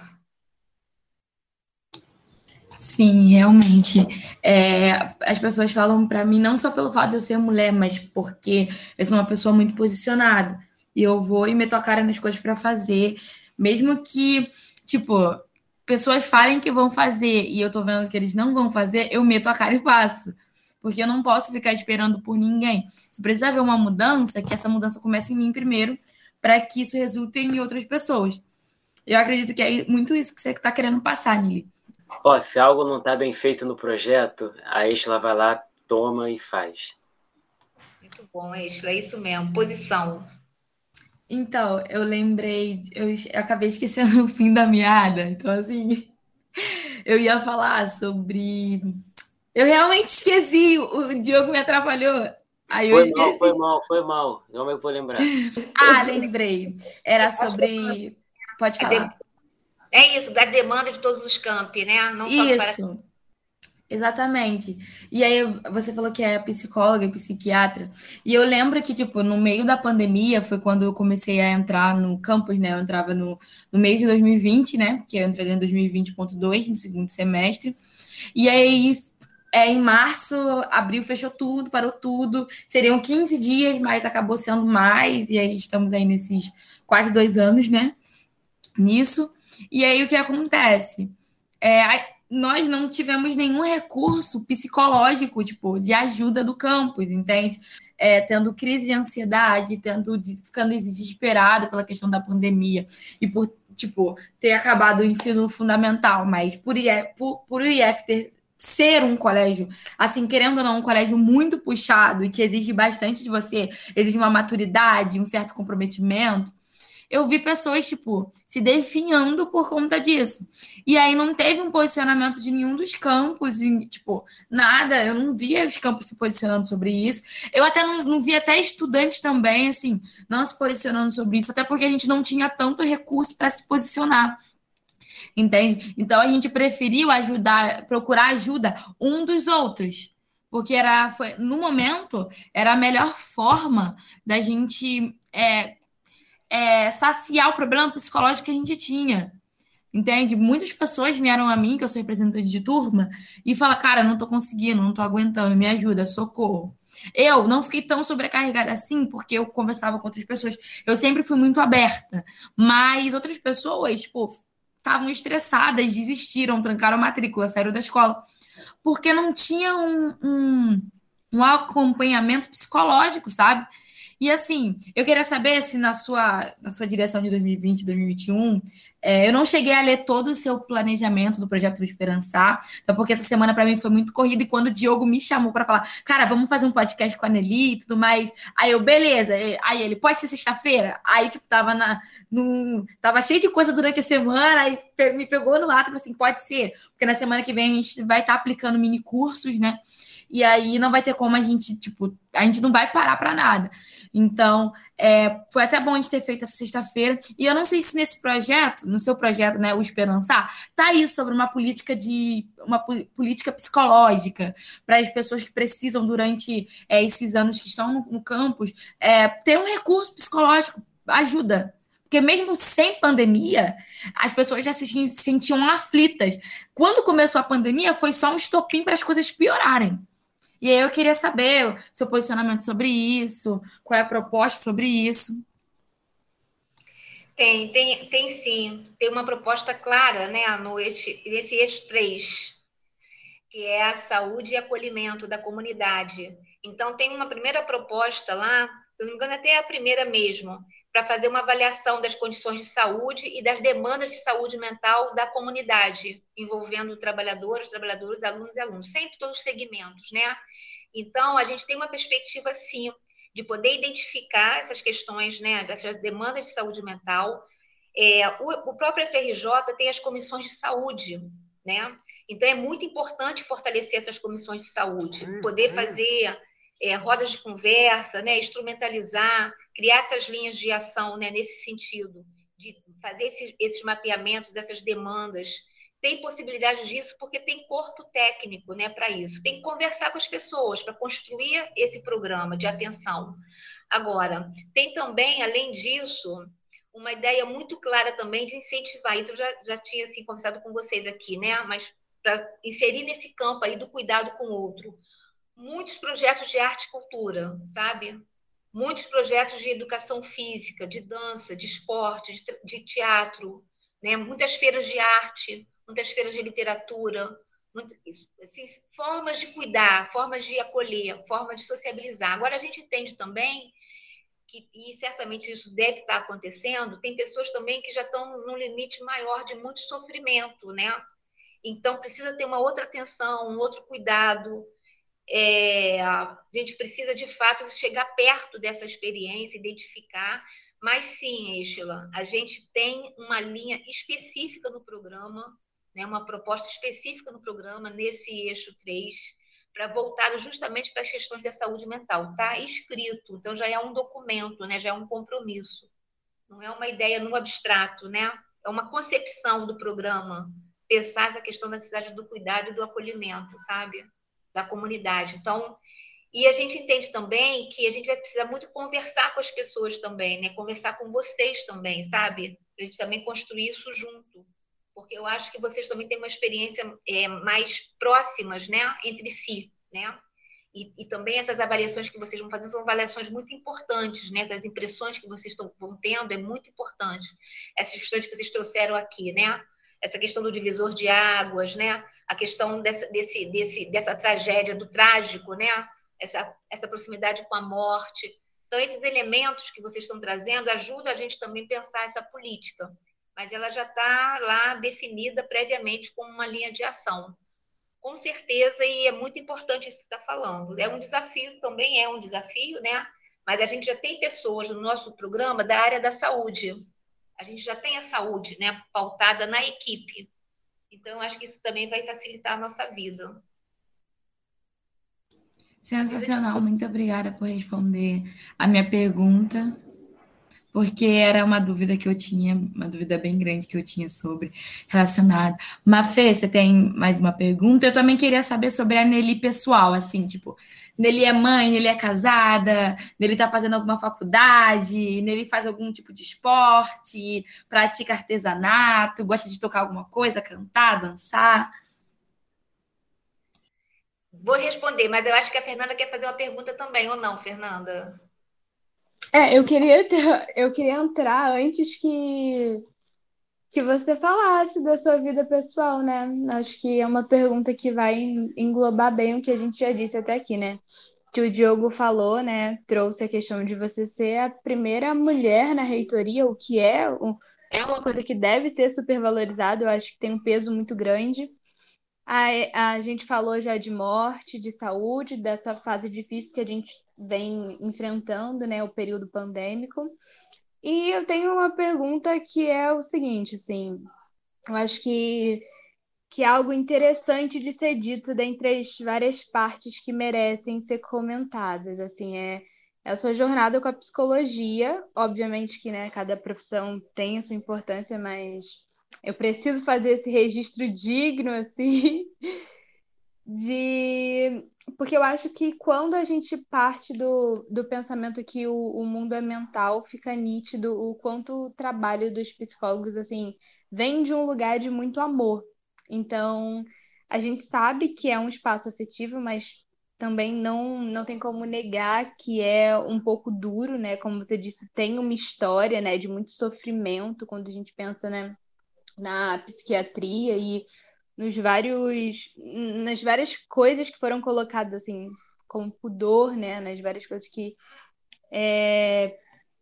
Sim, realmente. É, as pessoas falam para mim não só pelo fato de eu ser mulher, mas porque eu sou uma pessoa muito posicionada. E eu vou e meto a cara nas coisas para fazer, mesmo que, tipo, pessoas falem que vão fazer e eu tô vendo que eles não vão fazer, eu meto a cara e faço. Porque eu não posso ficar esperando por ninguém. Se precisar haver uma mudança, que essa mudança comece em mim primeiro, para que isso resulte em outras pessoas. Eu acredito que é muito isso que você está querendo passar, Nili. Ó, se algo não está bem feito no projeto, a Estela vai lá, toma e faz. Muito bom, Estela, é isso mesmo. Posição. Então, eu lembrei, eu, eu acabei esquecendo *laughs* o fim da meada, então assim, eu ia falar sobre. Eu realmente esqueci, o Diogo me atrapalhou. Aí foi mal, foi mal, foi mal. Não me vou lembrar. ah, lembrei. Era sobre Pode é falar. É isso, da demanda de todos os campi, né? Não isso. Para... Exatamente. E aí você falou que é psicóloga e psiquiatra. E eu lembro que, tipo, no meio da pandemia foi quando eu comecei a entrar no campus, né? Eu entrava no, no meio de 2020, né? Que eu entrei em 2020.2, no segundo semestre. E aí, é, em março, abril, fechou tudo, parou tudo. Seriam 15 dias, mas acabou sendo mais. E aí estamos aí nesses quase dois anos, né? nisso. E aí o que acontece? É, nós não tivemos nenhum recurso psicológico, tipo, de ajuda do campus, entende? É, tendo crise de ansiedade, tendo ficando desesperado pela questão da pandemia e por tipo ter acabado o ensino fundamental, mas por, IF, por, por o IF ter ser um colégio, assim, querendo ou não, um colégio muito puxado e que exige bastante de você, exige uma maturidade, um certo comprometimento, eu vi pessoas, tipo, se definhando por conta disso. E aí não teve um posicionamento de nenhum dos campos, e, tipo, nada. Eu não via os campos se posicionando sobre isso. Eu até não, não vi até estudantes também, assim, não se posicionando sobre isso, até porque a gente não tinha tanto recurso para se posicionar. Entende? Então a gente preferiu ajudar, procurar ajuda um dos outros porque era foi, no momento era a melhor forma da gente é, é, saciar o problema psicológico que a gente tinha. Entende? Muitas pessoas vieram a mim, que eu sou representante de turma, e falaram: Cara, não tô conseguindo, não tô aguentando, me ajuda, socorro. Eu não fiquei tão sobrecarregada assim, porque eu conversava com outras pessoas. Eu sempre fui muito aberta. Mas outras pessoas, tipo, estavam estressadas, desistiram, trancaram a matrícula, saíram da escola. Porque não tinha um, um, um acompanhamento psicológico, sabe? E assim, eu queria saber se na sua, na sua direção de 2020, 2021, é, eu não cheguei a ler todo o seu planejamento do projeto Esperançar, até porque essa semana para mim foi muito corrida e quando o Diogo me chamou para falar, cara, vamos fazer um podcast com a Nelly e tudo mais. Aí eu, beleza. Aí ele, pode ser sexta-feira? Aí, tipo, tava na. No, tava cheio de coisa durante a semana, aí me pegou no ato, assim, pode ser, porque na semana que vem a gente vai estar tá aplicando mini cursos, né? e aí não vai ter como a gente, tipo, a gente não vai parar para nada. Então, é, foi até bom a gente ter feito essa sexta-feira. E eu não sei se nesse projeto, no seu projeto, né, o Esperançar, tá aí sobre uma política de uma política psicológica para as pessoas que precisam durante é, esses anos que estão no, no campus é, ter um recurso psicológico ajuda. Porque mesmo sem pandemia, as pessoas já se sentiam aflitas. Quando começou a pandemia, foi só um estopim para as coisas piorarem. E aí eu queria saber seu posicionamento sobre isso, qual é a proposta sobre isso. Tem, tem, tem sim. Tem uma proposta clara, né, no eixo, nesse eixo 3, que é a saúde e acolhimento da comunidade. Então, tem uma primeira proposta lá, se não me engano, até a primeira mesmo, para fazer uma avaliação das condições de saúde e das demandas de saúde mental da comunidade, envolvendo trabalhadores, trabalhadores, alunos e alunos, sempre todos os segmentos, né? Então, a gente tem uma perspectiva, sim, de poder identificar essas questões, né, dessas demandas de saúde mental. É, o, o próprio FRJ tem as comissões de saúde, né? Então, é muito importante fortalecer essas comissões de saúde, hum, poder hum. fazer é, rodas de conversa, né, instrumentalizar, criar essas linhas de ação né, nesse sentido, de fazer esses, esses mapeamentos, essas demandas. Tem possibilidade disso porque tem corpo técnico né, para isso. Tem que conversar com as pessoas para construir esse programa de atenção. Agora, tem também, além disso, uma ideia muito clara também de incentivar isso. Eu já, já tinha assim, conversado com vocês aqui, né? Mas para inserir nesse campo aí do cuidado com o outro muitos projetos de arte e cultura, sabe? Muitos projetos de educação física, de dança, de esporte, de, de teatro, né? muitas feiras de arte, muitas feiras de literatura, muito, assim, formas de cuidar, formas de acolher, formas de sociabilizar. Agora, a gente entende também que, e certamente isso deve estar acontecendo, tem pessoas também que já estão num limite maior de muito sofrimento, né? Então, precisa ter uma outra atenção, um outro cuidado, é, a gente precisa, de fato, chegar perto dessa experiência, identificar. Mas sim, Estela, a gente tem uma linha específica no programa, né, uma proposta específica no programa, nesse eixo 3, para voltar justamente para as questões da saúde mental. Está escrito, então já é um documento, né, já é um compromisso. Não é uma ideia no abstrato, né? é uma concepção do programa, pensar essa questão da necessidade do cuidado e do acolhimento, sabe? da comunidade. Então, e a gente entende também que a gente vai precisar muito conversar com as pessoas também, né? Conversar com vocês também, sabe? A gente também construir isso junto. Porque eu acho que vocês também têm uma experiência é, mais próximas, né? Entre si, né? E, e, também essas avaliações que vocês vão fazer são avaliações muito importantes, né? Essas impressões que vocês estão, vão tendo é muito importante. Essas questões que vocês trouxeram aqui, né? Essa questão do divisor de águas, né? a questão dessa, desse, desse, dessa tragédia, do trágico, né? Essa, essa proximidade com a morte. Então, esses elementos que vocês estão trazendo ajudam a gente também a pensar essa política, mas ela já está lá definida previamente como uma linha de ação. Com certeza, e é muito importante isso que está falando. É um desafio, também é um desafio, né? Mas a gente já tem pessoas no nosso programa da área da saúde. A gente já tem a saúde, né, pautada na equipe. Então, acho que isso também vai facilitar a nossa vida. Sensacional, muito obrigada por responder a minha pergunta, porque era uma dúvida que eu tinha, uma dúvida bem grande que eu tinha sobre relacionado. Mafê, você tem mais uma pergunta? Eu também queria saber sobre a Nelly pessoal, assim, tipo, Nelly é mãe, Nelly é casada, Nelly está fazendo alguma faculdade, Nelly faz algum tipo de esporte, pratica artesanato, gosta de tocar alguma coisa, cantar, dançar? Vou responder, mas eu acho que a Fernanda quer fazer uma pergunta também, ou não, Fernanda? É, eu queria ter, *laughs* eu queria entrar antes que que você falasse da sua vida pessoal, né? Acho que é uma pergunta que vai englobar bem o que a gente já disse até aqui, né? Que o Diogo falou, né? Trouxe a questão de você ser a primeira mulher na reitoria, o que é, é uma coisa que deve ser supervalorizado, eu acho que tem um peso muito grande. A, a gente falou já de morte, de saúde, dessa fase difícil que a gente vem enfrentando, né? O período pandêmico. E eu tenho uma pergunta que é o seguinte, assim, eu acho que que é algo interessante de ser dito dentre as várias partes que merecem ser comentadas. Assim, é, é a sua jornada com a psicologia, obviamente que né, cada profissão tem a sua importância, mas eu preciso fazer esse registro digno, assim, *laughs* de. Porque eu acho que quando a gente parte do, do pensamento que o, o mundo é mental, fica nítido o quanto o trabalho dos psicólogos, assim, vem de um lugar de muito amor. Então, a gente sabe que é um espaço afetivo, mas também não, não tem como negar que é um pouco duro, né? Como você disse, tem uma história, né, de muito sofrimento quando a gente pensa, né, na psiquiatria e nos vários nas várias coisas que foram colocadas assim como pudor, né, nas várias coisas que é,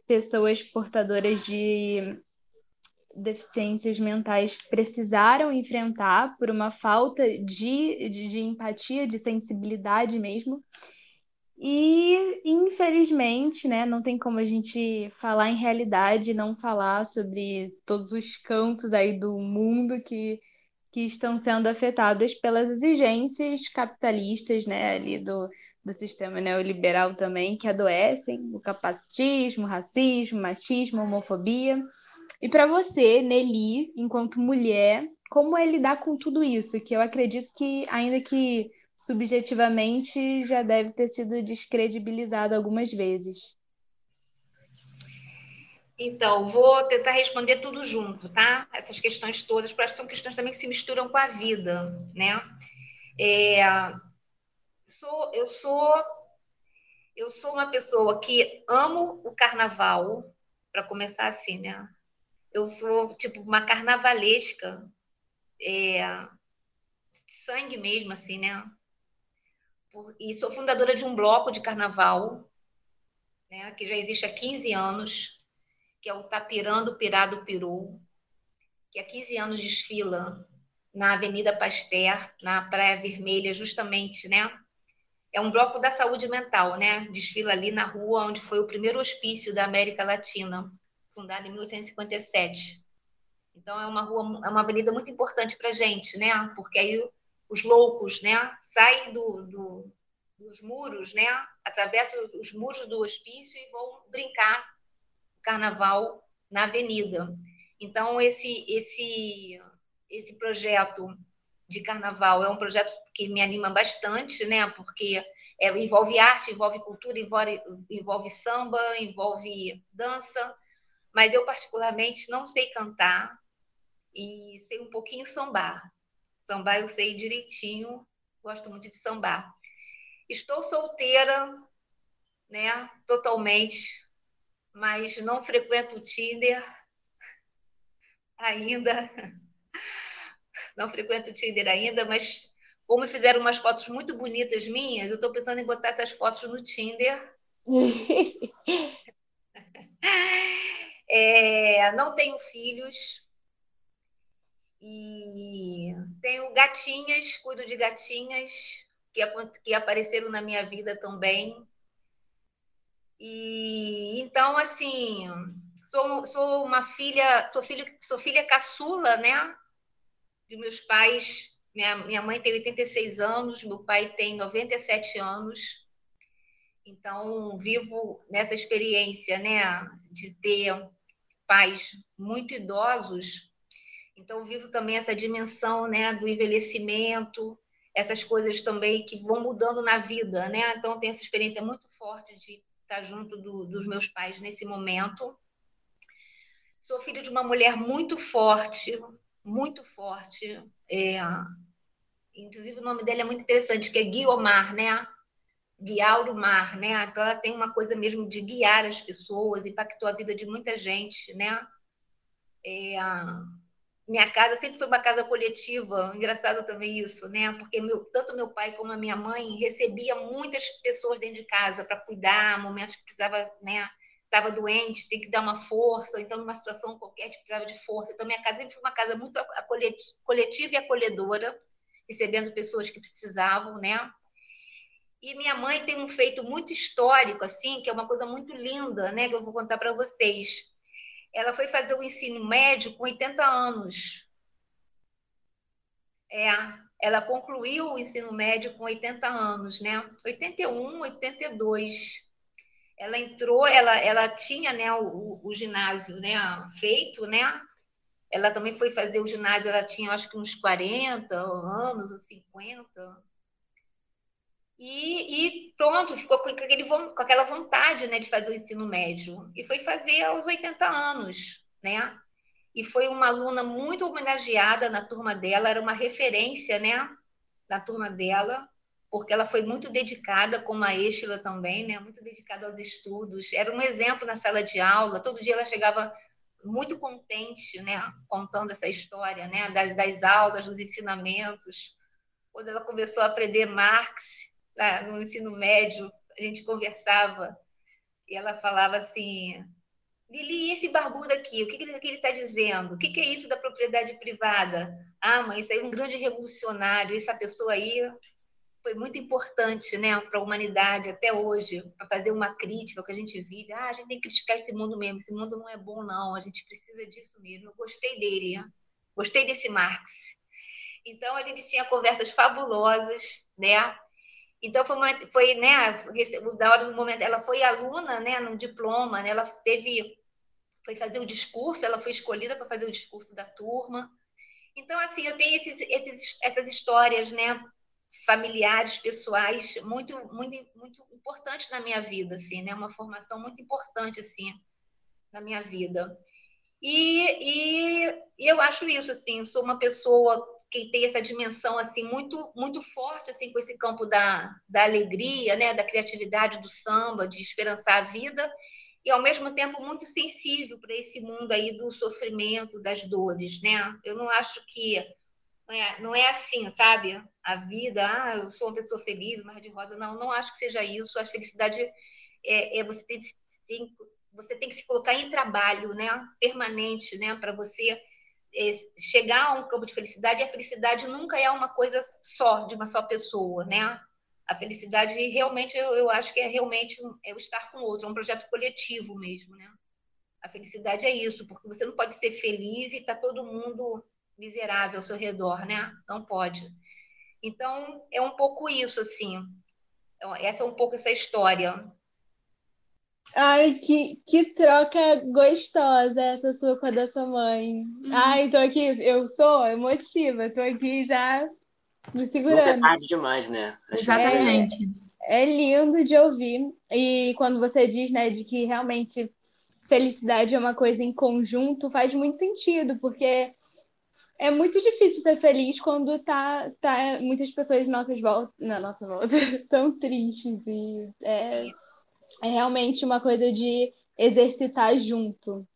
pessoas portadoras de deficiências mentais precisaram enfrentar por uma falta de, de, de empatia, de sensibilidade mesmo. E, infelizmente, né, não tem como a gente falar em realidade, não falar sobre todos os cantos aí do mundo que, que estão sendo afetados pelas exigências capitalistas, né, ali do, do sistema neoliberal também, que adoecem, o capacitismo, racismo, machismo, homofobia. E para você, Nelly, enquanto mulher, como é lidar com tudo isso? Que eu acredito que, ainda que subjetivamente, já deve ter sido descredibilizado algumas vezes. Então, vou tentar responder tudo junto, tá? Essas questões todas, porque são questões também que se misturam com a vida, né? É, sou, eu sou eu sou uma pessoa que amo o carnaval, para começar assim, né? eu sou tipo uma carnavalesca, é, sangue mesmo, assim, né? E sou fundadora de um bloco de carnaval, né, que já existe há 15 anos, que é o Tapirando Pirado Peru, que há 15 anos desfila na Avenida Pasteur, na Praia Vermelha, justamente, né? É um bloco da saúde mental, né? Desfila ali na rua onde foi o primeiro hospício da América Latina fundada em 1857. Então é uma rua, é uma avenida muito importante para gente, né? Porque aí os loucos, né, saem do, do, dos muros, né, atravessam os muros do hospício e vão brincar carnaval na avenida. Então esse esse esse projeto de carnaval é um projeto que me anima bastante, né? Porque é, envolve arte, envolve cultura, envolve, envolve samba, envolve dança, mas eu particularmente não sei cantar e sei um pouquinho sambar. Sambar eu sei direitinho, gosto muito de sambar. Estou solteira, né, totalmente, mas não frequento o Tinder ainda. Não frequento o Tinder ainda, mas como fizeram umas fotos muito bonitas minhas, eu estou pensando em botar essas fotos no Tinder. *laughs* É, não tenho filhos e tenho gatinhas, cuido de gatinhas que, que apareceram na minha vida também. E então, assim, sou, sou uma filha, sou filho, sou filha caçula, né? De meus pais. Minha, minha mãe tem 86 anos, meu pai tem 97 anos. Então, vivo nessa experiência, né, de ter pais muito idosos, então vivo também essa dimensão né, do envelhecimento, essas coisas também que vão mudando na vida, né? Então tenho essa experiência muito forte de estar junto do, dos meus pais nesse momento. Sou filho de uma mulher muito forte, muito forte. É, inclusive o nome dela é muito interessante, que é Guiomar, né? guiar o mar, né? Então ela tem uma coisa mesmo de guiar as pessoas, impactou a vida de muita gente, né? É, minha casa sempre foi uma casa coletiva, engraçado também isso, né? Porque meu, tanto meu pai como a minha mãe recebia muitas pessoas dentro de casa para cuidar, momentos que precisava, né? Estava doente, tem que dar uma força, então numa situação qualquer que precisava de força. Então minha casa sempre foi uma casa muito coletiva e acolhedora, recebendo pessoas que precisavam, né? E minha mãe tem um feito muito histórico, assim, que é uma coisa muito linda, né? Que eu vou contar para vocês. Ela foi fazer o ensino médio com 80 anos. É, ela concluiu o ensino médio com 80 anos, né? 81, 82. Ela entrou, ela, ela tinha né, o, o ginásio né, feito, né? Ela também foi fazer o ginásio, ela tinha acho que uns 40 anos, ou 50. E, e pronto, ficou com, aquele, com aquela vontade né, de fazer o ensino médio. E foi fazer aos 80 anos, né? E foi uma aluna muito homenageada na turma dela, era uma referência, né? Na turma dela, porque ela foi muito dedicada, como a Estela também, né? Muito dedicada aos estudos. Era um exemplo na sala de aula. Todo dia ela chegava muito contente, né, contando essa história, né, das, das aulas, dos ensinamentos. Quando ela começou a aprender Marx no ensino médio, a gente conversava e ela falava assim: Lili, esse barbudo aqui, o que, que ele está dizendo? O que, que é isso da propriedade privada? Ah, mãe, isso aí é um grande revolucionário. Essa pessoa aí foi muito importante né, para a humanidade até hoje, para fazer uma crítica ao que a gente vive. Ah, a gente tem que criticar esse mundo mesmo, esse mundo não é bom, não, a gente precisa disso mesmo. Eu gostei dele, gostei desse Marx. Então, a gente tinha conversas fabulosas, né? Então, foi, uma, foi né, da hora do momento, ela foi aluna, né, no diploma, né, ela teve, foi fazer o discurso, ela foi escolhida para fazer o discurso da turma. Então, assim, eu tenho esses, esses, essas histórias, né, familiares, pessoais, muito, muito, muito importantes na minha vida, assim, né? Uma formação muito importante, assim, na minha vida. E, e, e eu acho isso, assim, sou uma pessoa que tem essa dimensão, assim, muito, muito forte, assim, com esse campo da, da alegria, né? Da criatividade, do samba, de esperançar a vida, e ao mesmo tempo muito sensível para esse mundo aí do sofrimento, das dores, né? Eu não acho que não é, não é assim, sabe? A vida, ah, eu sou uma pessoa feliz, mar de rosa. Não, não acho que seja isso. A felicidade é, é você, tem, tem, você tem que se colocar em trabalho, né? Permanente, né? Para você chegar a um campo de felicidade. E a felicidade nunca é uma coisa só, de uma só pessoa, né? A felicidade realmente, eu, eu acho que é realmente é o estar com o outro, é um projeto coletivo mesmo, né? A felicidade é isso, porque você não pode ser feliz e tá todo mundo miserável ao seu redor, né? Não pode. Então, é um pouco isso, assim. Então, essa é um pouco essa história. Ai, que, que troca gostosa essa sua com a da sua mãe. Ai, tô aqui, eu sou emotiva, tô aqui já me segurando. é tarde demais, né? Acho Exatamente. É, é lindo de ouvir. E quando você diz, né, de que realmente felicidade é uma coisa em conjunto, faz muito sentido, porque é muito difícil ser feliz quando tá, tá muitas pessoas nossas volta, na nossa volta *laughs* tão tristes. E é, é realmente uma coisa de exercitar junto.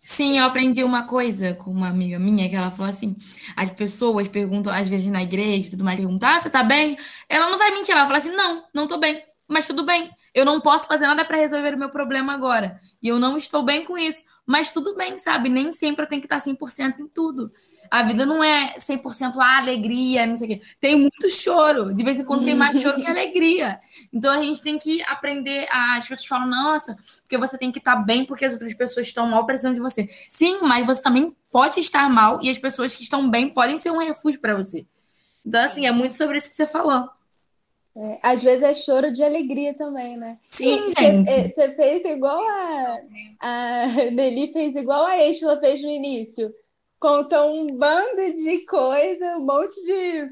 Sim, eu aprendi uma coisa com uma amiga minha, que ela falou assim: as pessoas perguntam, às vezes na igreja e tudo mais, perguntam, ah, você tá bem? Ela não vai mentir, ela fala assim: não, não tô bem, mas tudo bem. Eu não posso fazer nada para resolver o meu problema agora. E eu não estou bem com isso. Mas tudo bem, sabe? Nem sempre eu tenho que estar 100% em tudo. A vida não é 100% a alegria, não sei o quê. Tem muito choro. De vez em quando tem mais choro que alegria. Então a gente tem que aprender. A... As pessoas falam, nossa, porque você tem que estar bem porque as outras pessoas estão mal precisando de você. Sim, mas você também pode estar mal e as pessoas que estão bem podem ser um refúgio para você. Então, assim, é muito sobre isso que você falou. É, às vezes é choro de alegria também, né? Sim, e gente. Você, você fez igual a, a Nelly fez igual a Estela fez no início contam um bando de coisa, um monte de,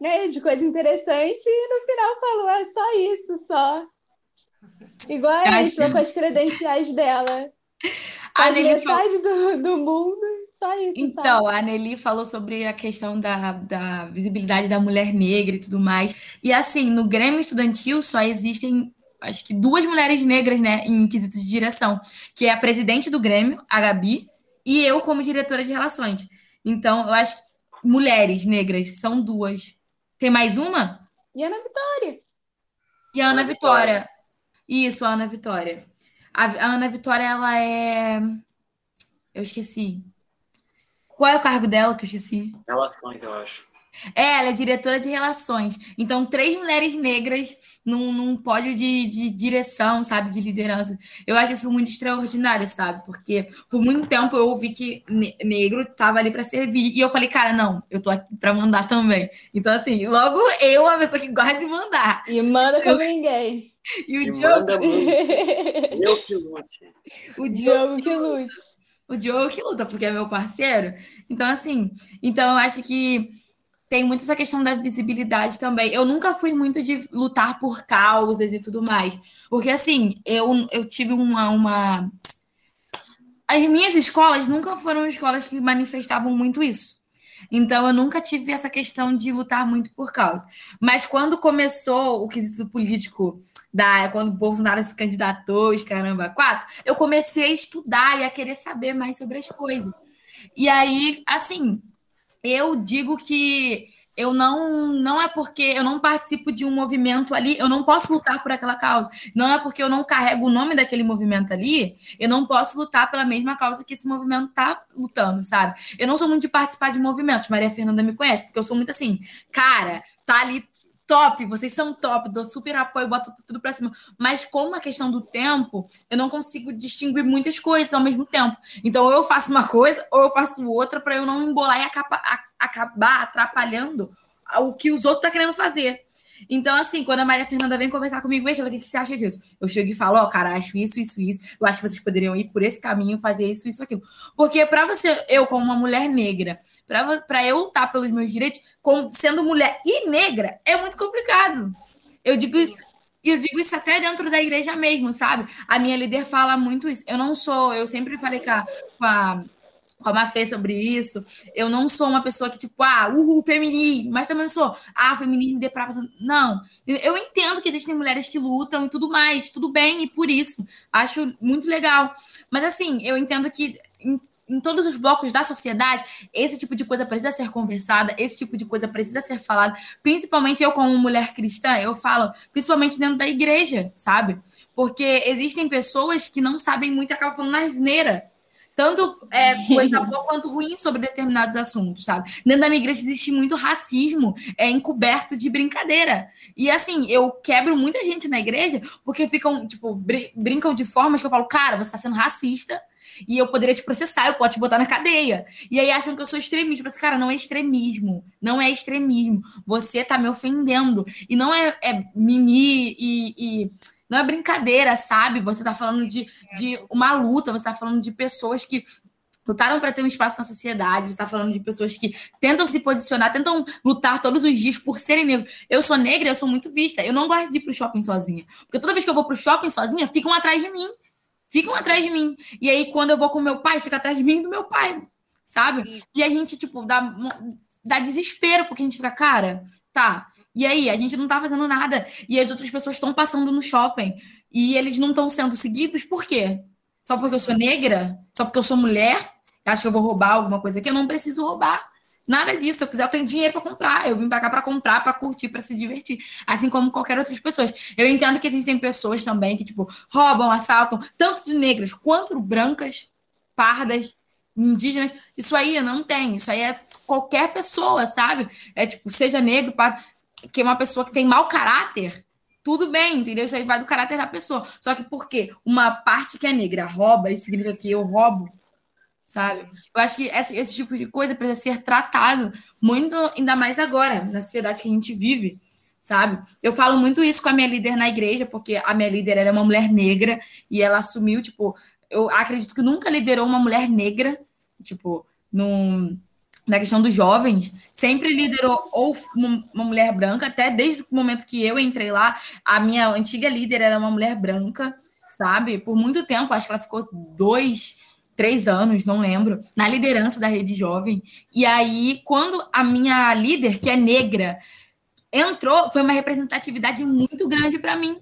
né, de coisa interessante, e no final falou, é só isso, só. Igual a Acho... com as credenciais dela. A Nelly falou... do, do mundo, só isso. Então, só. a Nelly falou sobre a questão da, da visibilidade da mulher negra e tudo mais. E assim, no Grêmio Estudantil só existem acho que duas mulheres negras, né, em quesito de direção, que é a presidente do Grêmio, a Gabi, e eu como diretora de relações. Então, eu acho que mulheres negras são duas. Tem mais uma? E a Ana Vitória. E a Ana, Ana Vitória. Vitória. Isso, a Ana Vitória. A, a Ana Vitória, ela é. Eu esqueci. Qual é o cargo dela que eu esqueci? Relações, eu acho. É, ela é diretora de relações. Então, três mulheres negras num, num pódio de, de direção, sabe, de liderança. Eu acho isso muito extraordinário, sabe? Porque por muito tempo eu ouvi que negro estava ali para servir. E eu falei, cara, não, eu tô aqui para mandar também. Então, assim, logo eu, a pessoa que gosta de mandar. E manda *laughs* como ninguém. E o Diogo. *laughs* eu que lute. O Diogo que lute. O Diogo que luta, porque é meu parceiro. Então, assim, então eu acho que tem muito essa questão da visibilidade também. Eu nunca fui muito de lutar por causas e tudo mais. Porque, assim, eu, eu tive uma, uma. As minhas escolas nunca foram escolas que manifestavam muito isso. Então, eu nunca tive essa questão de lutar muito por causa. Mas quando começou o quesito político, da, quando o Bolsonaro se candidatou, os caramba, quatro, eu comecei a estudar e a querer saber mais sobre as coisas. E aí, assim, eu digo que eu não não é porque eu não participo de um movimento ali, eu não posso lutar por aquela causa. Não é porque eu não carrego o nome daquele movimento ali, eu não posso lutar pela mesma causa que esse movimento está lutando, sabe? Eu não sou muito de participar de movimentos, Maria Fernanda me conhece, porque eu sou muito assim, cara, tá ali top, vocês são top, dou super apoio, boto tudo para cima. Mas como a questão do tempo, eu não consigo distinguir muitas coisas ao mesmo tempo. Então, ou eu faço uma coisa, ou eu faço outra para eu não embolar e acabar, acabar atrapalhando o que os outros estão tá querendo fazer. Então, assim, quando a Maria Fernanda vem conversar comigo, Angela, o que, que você acha disso? Eu chego e falo, ó, oh, cara, acho isso, isso, isso. Eu acho que vocês poderiam ir por esse caminho, fazer isso, isso, aquilo. Porque para você, eu, como uma mulher negra, para eu lutar pelos meus direitos, como, sendo mulher e negra, é muito complicado. Eu digo isso. eu digo isso até dentro da igreja mesmo, sabe? A minha líder fala muito isso. Eu não sou, eu sempre falei com a, com a com a Mafê sobre isso. Eu não sou uma pessoa que, tipo, ah, uhul, feminismo, mas também não sou, ah, feminismo deprava. Não. Eu entendo que existem mulheres que lutam e tudo mais, tudo bem, e por isso. Acho muito legal. Mas, assim, eu entendo que. Em, em todos os blocos da sociedade, esse tipo de coisa precisa ser conversada, esse tipo de coisa precisa ser falada. Principalmente eu, como mulher cristã, eu falo, principalmente dentro da igreja, sabe? Porque existem pessoas que não sabem muito e acabam falando na asneira tanto é, *laughs* coisa boa quanto ruim sobre determinados assuntos, sabe? Dentro da minha igreja existe muito racismo é, encoberto de brincadeira. E assim, eu quebro muita gente na igreja porque ficam, tipo, br brincam de formas que eu falo, cara, você está sendo racista e eu poderia te processar, eu posso te botar na cadeia. E aí acham que eu sou extremista. Mas, cara, não é extremismo. Não é extremismo. Você tá me ofendendo. E não é, é mimi e, e não é brincadeira, sabe? Você está falando de, de uma luta, você está falando de pessoas que lutaram para ter um espaço na sociedade, você está falando de pessoas que tentam se posicionar, tentam lutar todos os dias por serem negros. Eu sou negra, eu sou muito vista. Eu não gosto de ir pro shopping sozinha. Porque toda vez que eu vou pro shopping sozinha, ficam atrás de mim. Ficam atrás de mim. E aí, quando eu vou com meu pai, fica atrás de mim e do meu pai, sabe? E a gente, tipo, dá, dá desespero, porque a gente fica, cara, tá, e aí, a gente não tá fazendo nada. E as outras pessoas estão passando no shopping. E eles não estão sendo seguidos, por quê? Só porque eu sou negra? Só porque eu sou mulher? Acho que eu vou roubar alguma coisa aqui? Eu não preciso roubar. Nada disso. Se eu quiser, eu tenho dinheiro para comprar. Eu vim para cá para comprar, para curtir, para se divertir. Assim como qualquer outras pessoas. Eu entendo que existem pessoas também que, tipo, roubam, assaltam, tanto de negras quanto brancas, pardas, indígenas. Isso aí não tem. Isso aí é qualquer pessoa, sabe? É tipo, seja negro, pardo que é uma pessoa que tem mau caráter, tudo bem, entendeu? Isso aí vai do caráter da pessoa. Só que porque uma parte que é negra rouba, isso significa que eu roubo, sabe? Eu acho que esse, esse tipo de coisa precisa ser tratado muito, ainda mais agora, na sociedade que a gente vive, sabe? Eu falo muito isso com a minha líder na igreja, porque a minha líder é uma mulher negra e ela assumiu, tipo, eu acredito que nunca liderou uma mulher negra, tipo, num na questão dos jovens, sempre liderou ou uma mulher branca, até desde o momento que eu entrei lá, a minha antiga líder era uma mulher branca, sabe? Por muito tempo, acho que ela ficou dois, três anos, não lembro, na liderança da rede jovem. E aí, quando a minha líder, que é negra, entrou, foi uma representatividade muito grande para mim,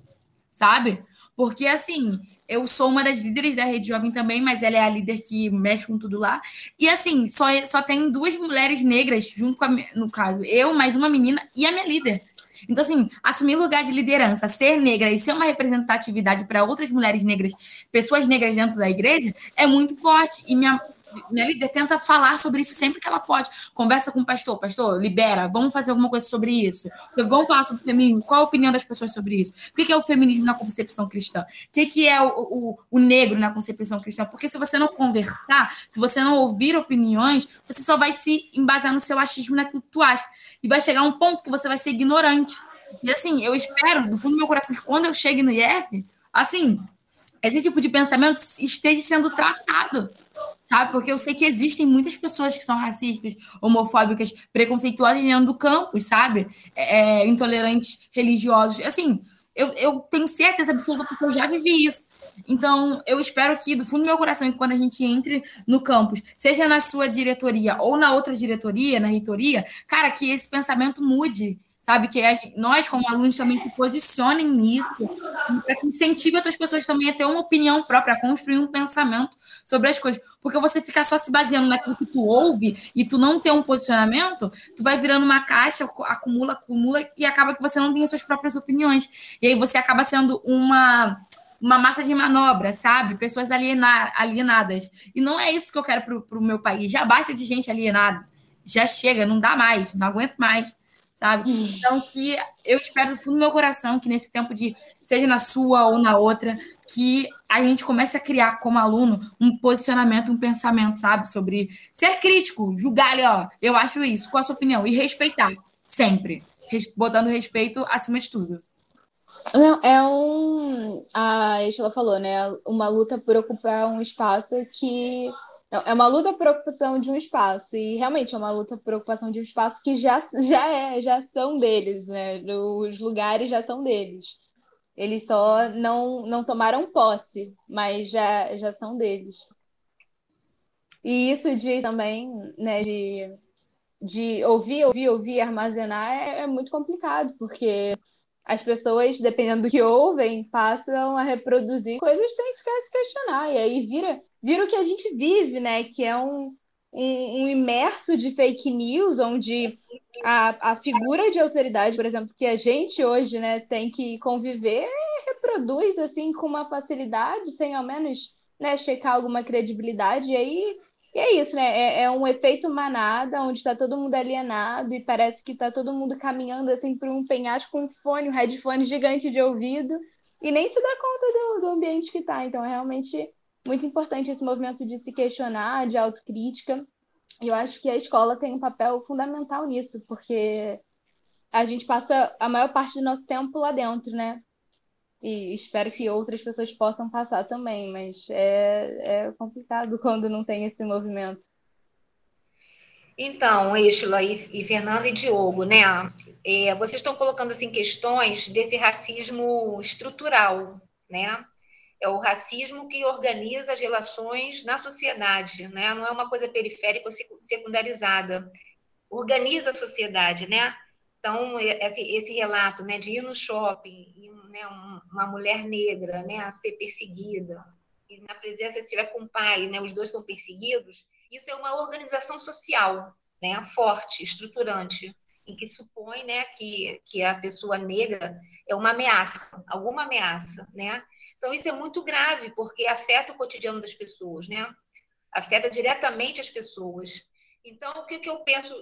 sabe? Porque assim, eu sou uma das líderes da Rede Jovem também, mas ela é a líder que mexe com tudo lá. E assim, só, só tem duas mulheres negras, junto com a, no caso, eu, mais uma menina e a minha líder. Então, assim, assumir lugar de liderança, ser negra e ser uma representatividade para outras mulheres negras, pessoas negras dentro da igreja, é muito forte. E minha, minha líder tenta falar sobre isso sempre que ela pode. Conversa com o pastor, pastor, libera, vamos fazer alguma coisa sobre isso. Vamos falar sobre o feminismo, qual a opinião das pessoas sobre isso? O que é o feminismo na concepção cristã? O que é o, o, o negro na concepção cristã? Porque se você não conversar, se você não ouvir opiniões, você só vai se embasar no seu achismo naquilo que tu acha. E vai chegar um ponto que você vai ser ignorante. E assim, eu espero, do fundo do meu coração, que quando eu chegue no IF, assim, esse tipo de pensamento esteja sendo tratado sabe? Porque eu sei que existem muitas pessoas que são racistas, homofóbicas, preconceituosas dentro do campus, sabe? É, é, intolerantes religiosos. Assim, eu, eu tenho certeza absoluta porque eu já vivi isso. Então, eu espero que, do fundo do meu coração, quando a gente entre no campus, seja na sua diretoria ou na outra diretoria, na reitoria, cara, que esse pensamento mude, sabe? Que nós, como alunos, também se posicionem nisso, para que incentive outras pessoas também a ter uma opinião própria, a construir um pensamento sobre as coisas. Porque você ficar só se baseando naquilo que tu ouve e tu não ter um posicionamento, tu vai virando uma caixa, acumula, acumula, e acaba que você não tem as suas próprias opiniões. E aí você acaba sendo uma uma massa de manobra, sabe? Pessoas aliena alienadas. E não é isso que eu quero para o meu país. Já basta de gente alienada. Já chega, não dá mais, não aguento mais sabe? Hum. Então, que eu espero do fundo do meu coração que nesse tempo de, seja na sua ou na outra, que a gente comece a criar como aluno um posicionamento, um pensamento, sabe? Sobre ser crítico, julgar ali, ó, eu acho isso, qual a sua opinião? E respeitar, sempre. Botando respeito acima de tudo. Não, é um. A Estela falou, né? Uma luta por ocupar um espaço que é uma luta por ocupação de um espaço, e realmente é uma luta por ocupação de um espaço que já, já é, já são deles, né? Os lugares já são deles. Eles só não, não tomaram posse, mas já, já são deles. E isso de também, né, de, de ouvir, ouvir, ouvir, armazenar é, é muito complicado, porque as pessoas, dependendo do que ouvem, passam a reproduzir coisas sem sequer se questionar. E aí vira, vira o que a gente vive, né? Que é um, um, um imerso de fake news, onde a, a figura de autoridade, por exemplo, que a gente hoje né, tem que conviver, reproduz assim com uma facilidade, sem ao menos né, checar alguma credibilidade. E aí e é isso, né? É, é um efeito manada, onde está todo mundo alienado e parece que está todo mundo caminhando assim por um penhasco com um fone, um headphone gigante de ouvido, e nem se dá conta do, do ambiente que está. Então, é realmente muito importante esse movimento de se questionar, de autocrítica. E eu acho que a escola tem um papel fundamental nisso, porque a gente passa a maior parte do nosso tempo lá dentro, né? E espero que outras pessoas possam passar também, mas é, é complicado *laughs* quando não tem esse movimento. Então, Estela e, e Fernando e Diogo, né? É, vocês estão colocando assim questões desse racismo estrutural, né? É o racismo que organiza as relações na sociedade, né? Não é uma coisa periférica ou secundarizada. Organiza a sociedade, né? Então, esse, relato, né, de ir no shopping e né, uma mulher negra né, a ser perseguida, e na presença, se estiver com o pai, né, os dois são perseguidos, isso é uma organização social né, forte, estruturante, em que supõe né, que, que a pessoa negra é uma ameaça, alguma ameaça. Né? Então, isso é muito grave, porque afeta o cotidiano das pessoas, né? afeta diretamente as pessoas. Então, o que, que eu penso?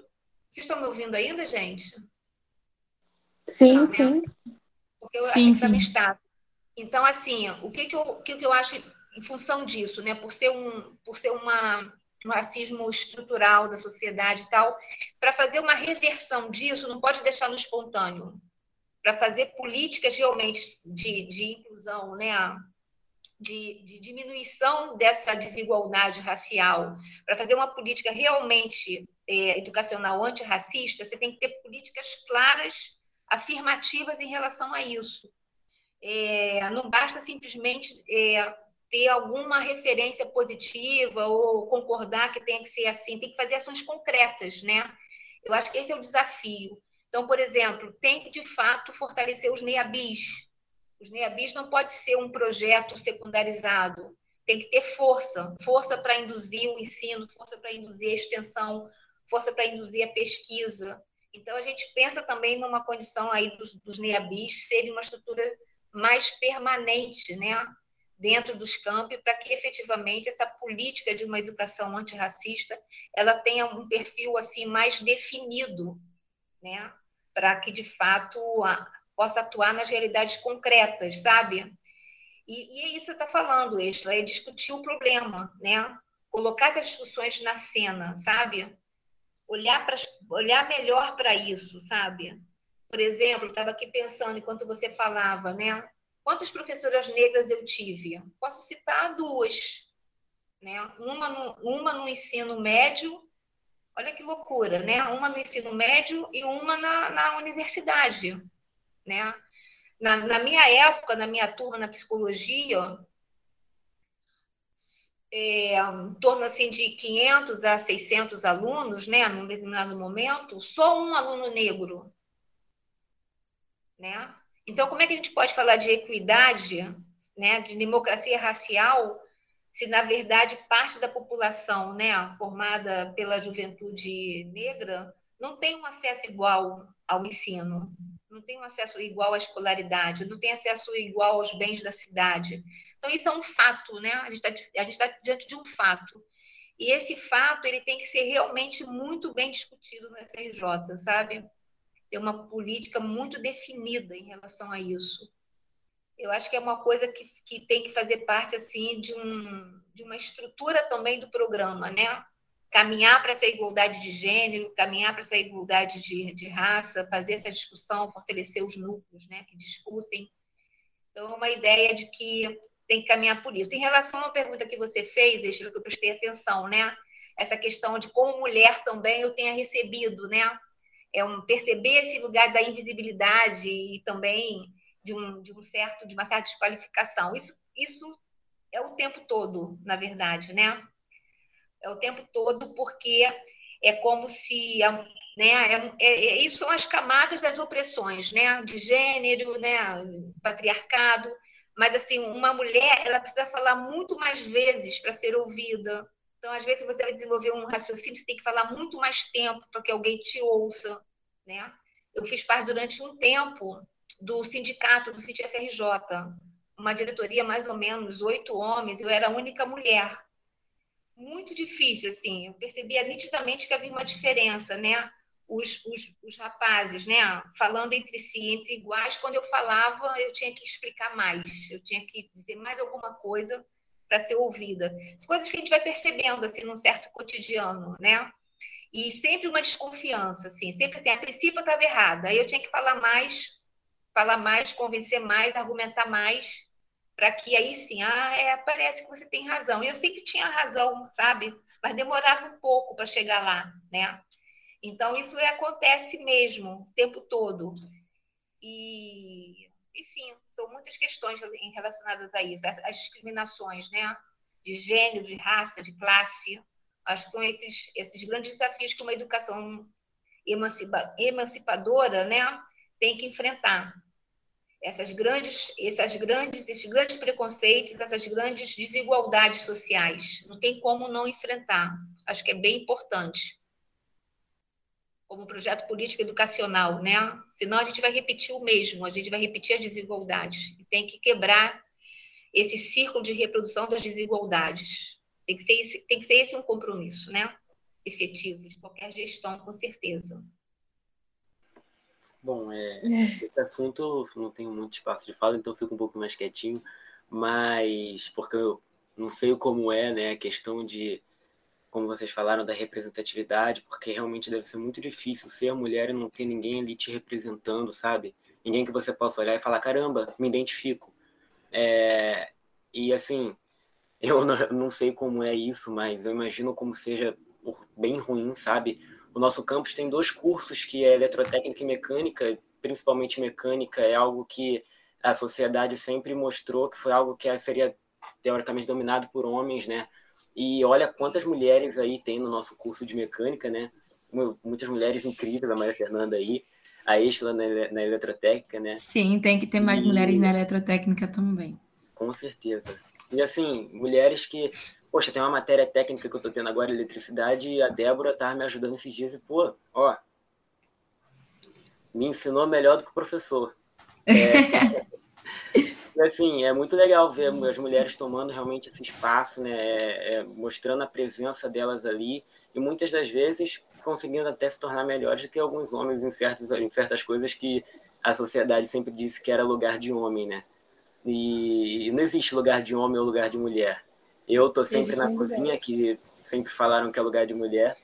Vocês estão me ouvindo ainda, gente? Sim, Não, né? sim porque eu sim, acho que sim. está Então, assim, o que, que, eu, o que, que eu acho em função disso, né? Por ser um, por ser uma, um racismo estrutural da sociedade e tal, para fazer uma reversão disso, não pode deixar no espontâneo. Para fazer políticas realmente de, de inclusão, né? De, de, diminuição dessa desigualdade racial, para fazer uma política realmente é, educacional antirracista, você tem que ter políticas claras afirmativas em relação a isso. É, não basta simplesmente é, ter alguma referência positiva ou concordar que tem que ser assim, tem que fazer ações concretas, né? Eu acho que esse é o desafio. Então, por exemplo, tem que de fato fortalecer os NEABIs. Os NEABIs não pode ser um projeto secundarizado, tem que ter força, força para induzir o ensino, força para induzir a extensão, força para induzir a pesquisa, então, a gente pensa também numa condição aí dos, dos NEABIs serem uma estrutura mais permanente, né? dentro dos campi para que efetivamente essa política de uma educação antirracista ela tenha um perfil assim mais definido, né? Para que de fato possa atuar nas realidades concretas, sabe? E, e é isso que está falando, Extra, é discutir o problema, né? Colocar essas discussões na cena, sabe? Olhar, pra, olhar melhor para isso, sabe? Por exemplo, estava aqui pensando enquanto você falava, né? Quantas professoras negras eu tive? Posso citar duas, né? Uma no, uma no ensino médio, olha que loucura, né? Uma no ensino médio e uma na, na universidade, né? Na, na, minha época, na minha turma na psicologia, é, em torno assim de 500 a 600 alunos, né, num determinado momento, só um aluno negro, né? Então, como é que a gente pode falar de equidade, né, de democracia racial, se na verdade parte da população, né, formada pela juventude negra, não tem um acesso igual ao ensino, não tem um acesso igual à escolaridade, não tem acesso igual aos bens da cidade. Então, isso é um fato, né? A gente está tá diante de um fato. E esse fato ele tem que ser realmente muito bem discutido no FRJ, sabe? ter uma política muito definida em relação a isso. Eu acho que é uma coisa que, que tem que fazer parte assim de, um, de uma estrutura também do programa, né? Caminhar para essa igualdade de gênero, caminhar para essa igualdade de, de raça, fazer essa discussão, fortalecer os núcleos né, que discutem. Então, é uma ideia de que tem que caminhar por isso. Em relação à pergunta que você fez, Estela, que eu prestei atenção, né? Essa questão de como mulher também eu tenha recebido, né? é um perceber esse lugar da invisibilidade e também de um, de um certo de uma certa desqualificação. Isso isso é o tempo todo, na verdade, né? É o tempo todo porque é como se né, é, é, é, isso são as camadas das opressões, né, de gênero, né, patriarcado, mas assim, uma mulher, ela precisa falar muito mais vezes para ser ouvida, então, às vezes, você vai desenvolver um raciocínio, você tem que falar muito mais tempo para que alguém te ouça. Né? Eu fiz parte durante um tempo do sindicato, do FRJ, uma diretoria mais ou menos oito homens, eu era a única mulher. Muito difícil, assim, eu percebia nitidamente que havia uma diferença, né? Os, os, os rapazes, né, falando entre si, entre iguais, quando eu falava, eu tinha que explicar mais, eu tinha que dizer mais alguma coisa para ser ouvida. As coisas que a gente vai percebendo assim num certo cotidiano, né? E sempre uma desconfiança, assim, sempre assim, a princípio eu estava errada, aí eu tinha que falar mais, falar mais, convencer mais, argumentar mais, para que aí sim, ah, é, parece que você tem razão. E eu sempre tinha razão, sabe? Mas demorava um pouco para chegar lá, né? Então, isso é, acontece mesmo, o tempo todo. E, e sim, são muitas questões relacionadas a isso, as discriminações, né? De gênero, de raça, de classe. Acho que são esses, esses grandes desafios que uma educação emancipa, emancipadora, né? Tem que enfrentar. Essas grandes, essas grandes, esses grandes preconceitos, essas grandes desigualdades sociais. Não tem como não enfrentar. Acho que é bem importante como projeto político educacional, né? Senão a gente vai repetir o mesmo, a gente vai repetir as desigualdades. E tem que quebrar esse círculo de reprodução das desigualdades. Tem que ser esse, tem que ser esse um compromisso, né? Efetivo de qualquer gestão, com certeza. Bom, é, é. esse assunto não tenho muito espaço de fala, então fico um pouco mais quietinho, mas porque eu não sei como é, né, a questão de como vocês falaram, da representatividade, porque realmente deve ser muito difícil ser mulher e não ter ninguém ali te representando, sabe? Ninguém que você possa olhar e falar, caramba, me identifico. É... E assim, *laughs* eu não sei como é isso, mas eu imagino como seja bem ruim, sabe? O nosso campus tem dois cursos, que é eletrotécnica e mecânica, principalmente mecânica, é algo que a sociedade sempre mostrou que foi algo que seria teoricamente dominado por homens, né? E olha quantas mulheres aí tem no nosso curso de mecânica, né? Muitas mulheres incríveis, a Maria Fernanda aí, a Estela na, na eletrotécnica, né? Sim, tem que ter mais e... mulheres na eletrotécnica também. Com certeza. E assim, mulheres que. Poxa, tem uma matéria técnica que eu tô tendo agora, eletricidade, e a Débora tá me ajudando esses dias e, pô, ó. Me ensinou melhor do que o professor. É... *laughs* Assim, é muito legal ver as mulheres tomando realmente esse espaço, né? É, é, mostrando a presença delas ali e muitas das vezes conseguindo até se tornar melhores do que alguns homens em, certos, em certas coisas que a sociedade sempre disse que era lugar de homem, né? E não existe lugar de homem ou lugar de mulher. Eu tô sempre na cozinha, que sempre falaram que é lugar de mulher.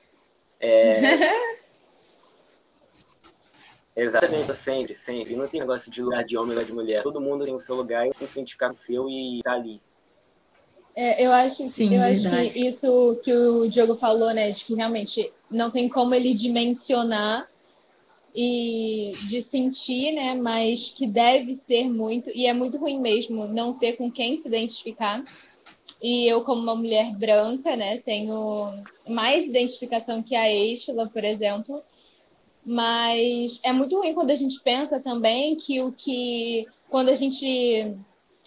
É... *laughs* Exatamente, sempre, sempre. Não tem negócio de lugar de homem ou lugar de mulher. Todo mundo tem o seu lugar e tem que se identificar no seu e tá ali. É, eu acho, Sim, eu acho que isso que o Diogo falou, né, de que realmente não tem como ele dimensionar e de sentir, né, mas que deve ser muito, e é muito ruim mesmo não ter com quem se identificar. E eu, como uma mulher branca, né, tenho mais identificação que a Estela, por exemplo, mas é muito ruim quando a gente pensa também que o que, quando a gente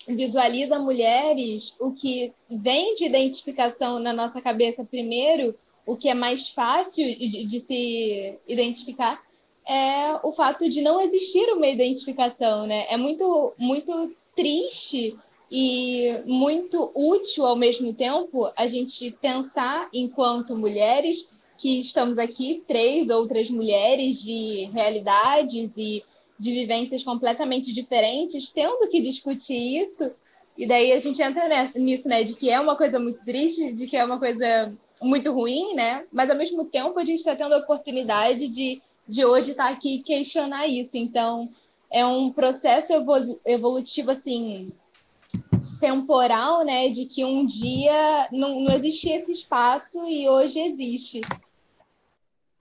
visualiza mulheres, o que vem de identificação na nossa cabeça primeiro, o que é mais fácil de, de se identificar, é o fato de não existir uma identificação, né? É muito, muito triste e muito útil ao mesmo tempo a gente pensar enquanto mulheres que estamos aqui, três outras mulheres de realidades e de vivências completamente diferentes, tendo que discutir isso. E daí a gente entra nisso, né? De que é uma coisa muito triste, de que é uma coisa muito ruim, né? Mas ao mesmo tempo a gente está tendo a oportunidade de, de hoje estar tá aqui questionar isso. Então é um processo evolutivo assim temporal, né? De que um dia não, não existia esse espaço e hoje existe.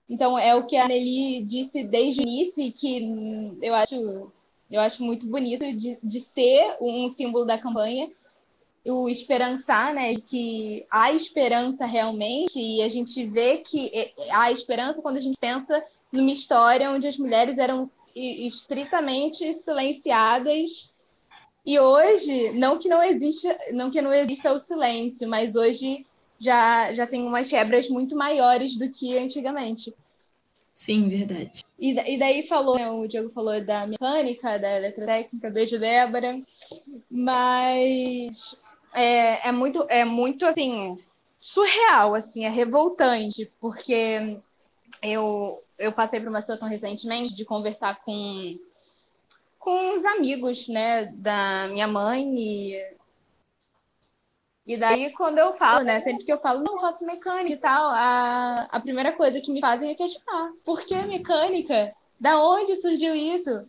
Então, é o que a Nelly disse desde o início e que eu acho, eu acho muito bonito de, de ser um símbolo da campanha. O esperançar, né, de que há esperança realmente e a gente vê que há esperança quando a gente pensa numa história onde as mulheres eram estritamente silenciadas e hoje, não que não exista, não que não exista o silêncio, mas hoje já, já tem umas quebras muito maiores do que antigamente. Sim, verdade. E, e daí falou, né, o Diego falou da mecânica, da eletrotécnica, beijo Débora, mas é, é muito, é muito assim, surreal, assim, é revoltante, porque eu, eu passei por uma situação recentemente de conversar com, com uns amigos, né, da minha mãe e e daí, quando eu falo, né? Sempre que eu falo, não, faço mecânica e tal, a, a primeira coisa que me fazem é questionar. Por que mecânica? Da onde surgiu isso?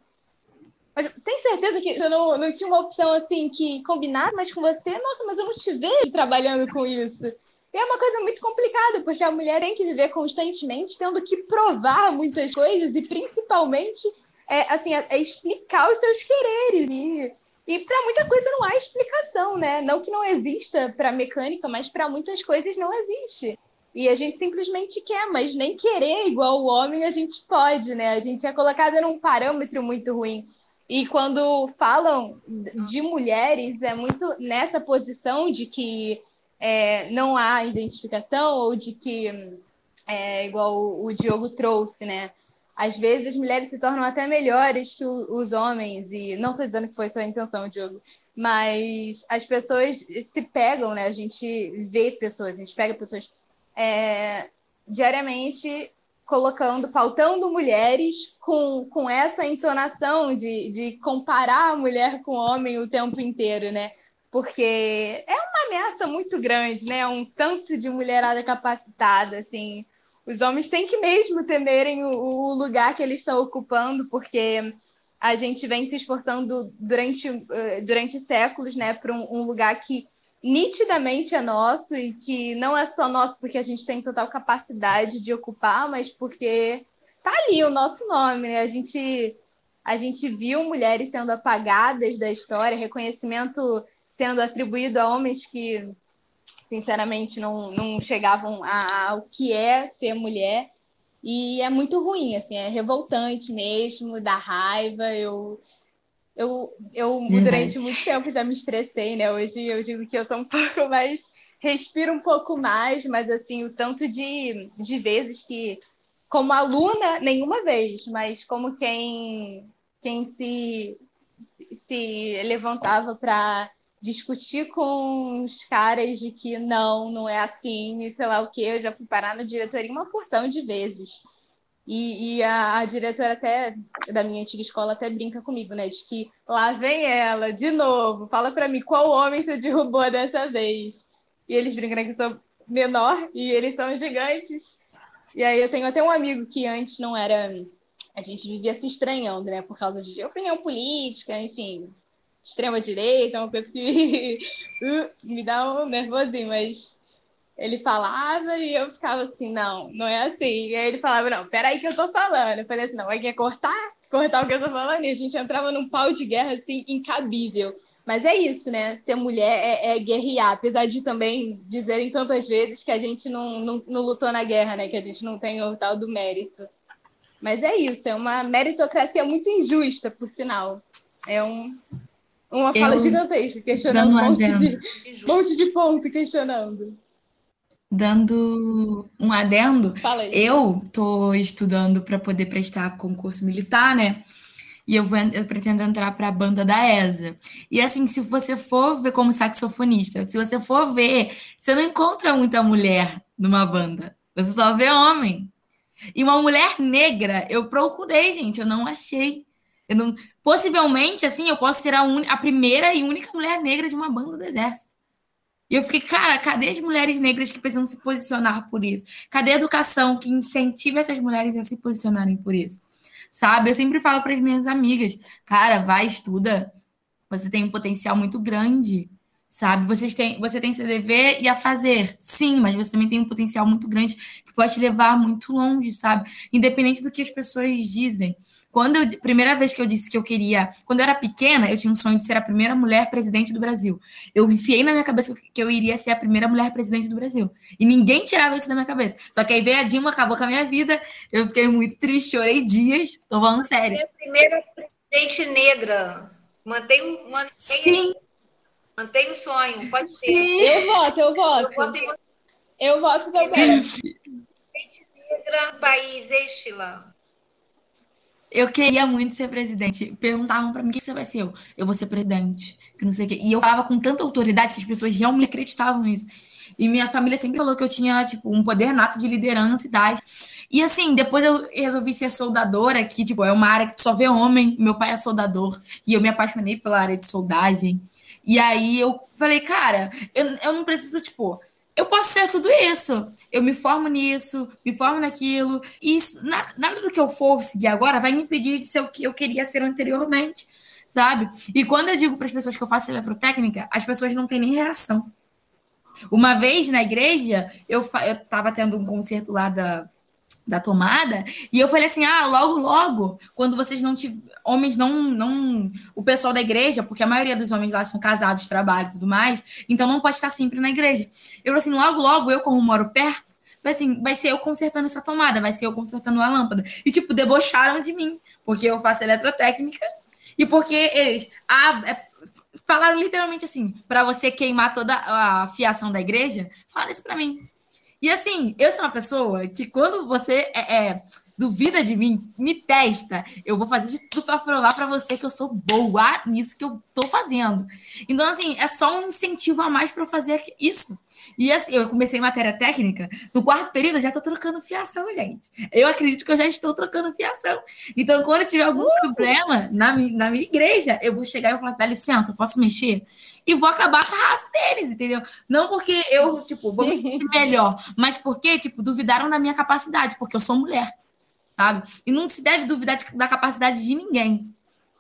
Mas tem certeza que você não, não tinha uma opção assim que combinasse mais com você? Nossa, mas eu não te vejo trabalhando com isso. E é uma coisa muito complicada, porque a mulher tem que viver constantemente tendo que provar muitas coisas e principalmente é, assim, é, é explicar os seus quereres. E e para muita coisa não há explicação, né? Não que não exista para mecânica, mas para muitas coisas não existe. E a gente simplesmente quer, mas nem querer igual o homem a gente pode, né? A gente é colocada num parâmetro muito ruim. E quando falam de mulheres, é muito nessa posição de que é, não há identificação ou de que, é, igual o Diogo trouxe, né? Às vezes as mulheres se tornam até melhores que os homens, e não estou dizendo que foi sua intenção, Diogo, mas as pessoas se pegam, né? A gente vê pessoas, a gente pega pessoas é, diariamente colocando, pautando mulheres com, com essa entonação de, de comparar a mulher com o homem o tempo inteiro, né? Porque é uma ameaça muito grande, né? Um tanto de mulherada capacitada, assim, os homens têm que mesmo temerem o, o lugar que eles estão ocupando, porque a gente vem se esforçando durante, uh, durante séculos né, para um, um, lugar que nitidamente é nosso e que não é só nosso porque a gente tem total capacidade de ocupar, mas porque tá ali o nosso nome. Né? A, gente, a gente viu mulheres sendo apagadas da história, reconhecimento sendo atribuído a homens que sinceramente não, não chegavam ao que é ser mulher. E é muito ruim, assim, é revoltante mesmo, dá raiva. Eu, eu, eu durante muito tempo já me estressei, né? Hoje eu digo que eu sou um *laughs* pouco mais. Respiro um pouco mais, mas assim, o tanto de, de vezes que, como aluna, nenhuma vez, mas como quem, quem se se levantava para discutir com os caras de que não, não é assim, e sei lá o que. Eu já fui parar na diretoria uma porção de vezes. E, e a, a, diretora até da minha antiga escola até brinca comigo, né? De que lá vem ela, de novo, fala para mim qual homem você derrubou dessa vez. E eles brincam né, que eu sou menor e eles são gigantes. E aí eu tenho até um amigo que antes não era. A gente vivia se estranhando, né? Por causa de opinião política, enfim, extrema-direita, uma coisa que *laughs* uh, me dá um nervosinho, mas ele falava e eu ficava assim, não, não é assim. E aí ele falava, não, peraí que eu tô falando. Eu falei assim, não, vai quer cortar? Cortar o que eu tô falando? E a gente entrava num pau de guerra, assim, incabível. Mas é isso, né? Ser mulher é, é guerrear, apesar de também dizerem tantas vezes que a gente não, não, não lutou na guerra, né? Que a gente não tem o tal do mérito. Mas é isso, é uma meritocracia muito injusta, por sinal. É um, uma fala eu, gigantesca, questionando um monte de, *laughs* monte de ponto, questionando. Dando um adendo, eu tô estudando para poder prestar concurso militar, né? E eu, vou, eu pretendo entrar para a banda da ESA. E assim, se você for ver como saxofonista, se você for ver, você não encontra muita mulher numa banda. Você só vê homem. E uma mulher negra, eu procurei, gente, eu não achei. Eu não, possivelmente, assim, eu posso ser a, un, a primeira e única mulher negra de uma banda do exército. E eu fiquei, cara, cadê as mulheres negras que precisam se posicionar por isso? Cadê a educação que incentiva essas mulheres a se posicionarem por isso? Sabe? Eu sempre falo para as minhas amigas, cara, vai, estuda. Você tem um potencial muito grande, sabe? Você tem, você tem seu dever e a fazer, sim, mas você também tem um potencial muito grande que pode te levar muito longe, sabe? Independente do que as pessoas dizem. Quando eu, primeira vez que eu disse que eu queria, quando eu era pequena, eu tinha um sonho de ser a primeira mulher presidente do Brasil. Eu enfiei na minha cabeça que eu iria ser a primeira mulher presidente do Brasil. E ninguém tirava isso da minha cabeça. Só que aí veio a Dilma, acabou com a minha vida. Eu fiquei muito triste, chorei dias. Tô falando sério. É a primeira presidente negra. Mantém, mantém, Sim. mantém o sonho, pode ser. Sim. Eu voto, eu voto. Eu voto, em... eu voto também. Presidente negra, país, Estila. Eu queria muito ser presidente. Perguntavam para mim: o que você vai ser? Eu, eu vou ser presidente. Que não sei o quê. E eu falava com tanta autoridade que as pessoas realmente acreditavam nisso. E minha família sempre falou que eu tinha, tipo, um poder nato de liderança e tal. E assim, depois eu resolvi ser soldadora, que, tipo, é uma área que só vê homem. Meu pai é soldador. E eu me apaixonei pela área de soldagem. E aí eu falei, cara, eu, eu não preciso, tipo, eu posso ser tudo isso. Eu me formo nisso, me formo naquilo. E isso, nada do que eu for seguir agora vai me impedir de ser o que eu queria ser anteriormente, sabe? E quando eu digo para as pessoas que eu faço eletrotécnica, as pessoas não têm nem reação. Uma vez na igreja, eu, eu tendo um concerto lá da, da tomada, e eu falei assim: ah, logo, logo, quando vocês não tiverem. Homens não, não. O pessoal da igreja, porque a maioria dos homens lá são casados, trabalham e tudo mais, então não pode estar sempre na igreja. Eu falei assim: logo, logo, eu, como moro perto, falei assim: vai ser eu consertando essa tomada, vai ser eu consertando a lâmpada. E, tipo, debocharam de mim, porque eu faço eletrotécnica e porque eles. Ah, é, falaram literalmente assim: para você queimar toda a fiação da igreja, falaram isso para mim. E assim, eu sou uma pessoa que quando você é, é duvida de mim, me testa. Eu vou fazer de tudo para provar para você que eu sou boa nisso que eu tô fazendo. Então, assim, é só um incentivo a mais para eu fazer isso. E assim, eu comecei matéria técnica, no quarto período eu já tô trocando fiação, gente. Eu acredito que eu já estou trocando fiação. Então, quando eu tiver algum uh! problema na, na minha igreja, eu vou chegar e vou falar, dá licença, posso mexer? E vou acabar com a raça deles, entendeu? Não porque eu, tipo, vou me sentir melhor, mas porque, tipo, duvidaram da minha capacidade, porque eu sou mulher sabe? E não se deve duvidar da capacidade de ninguém.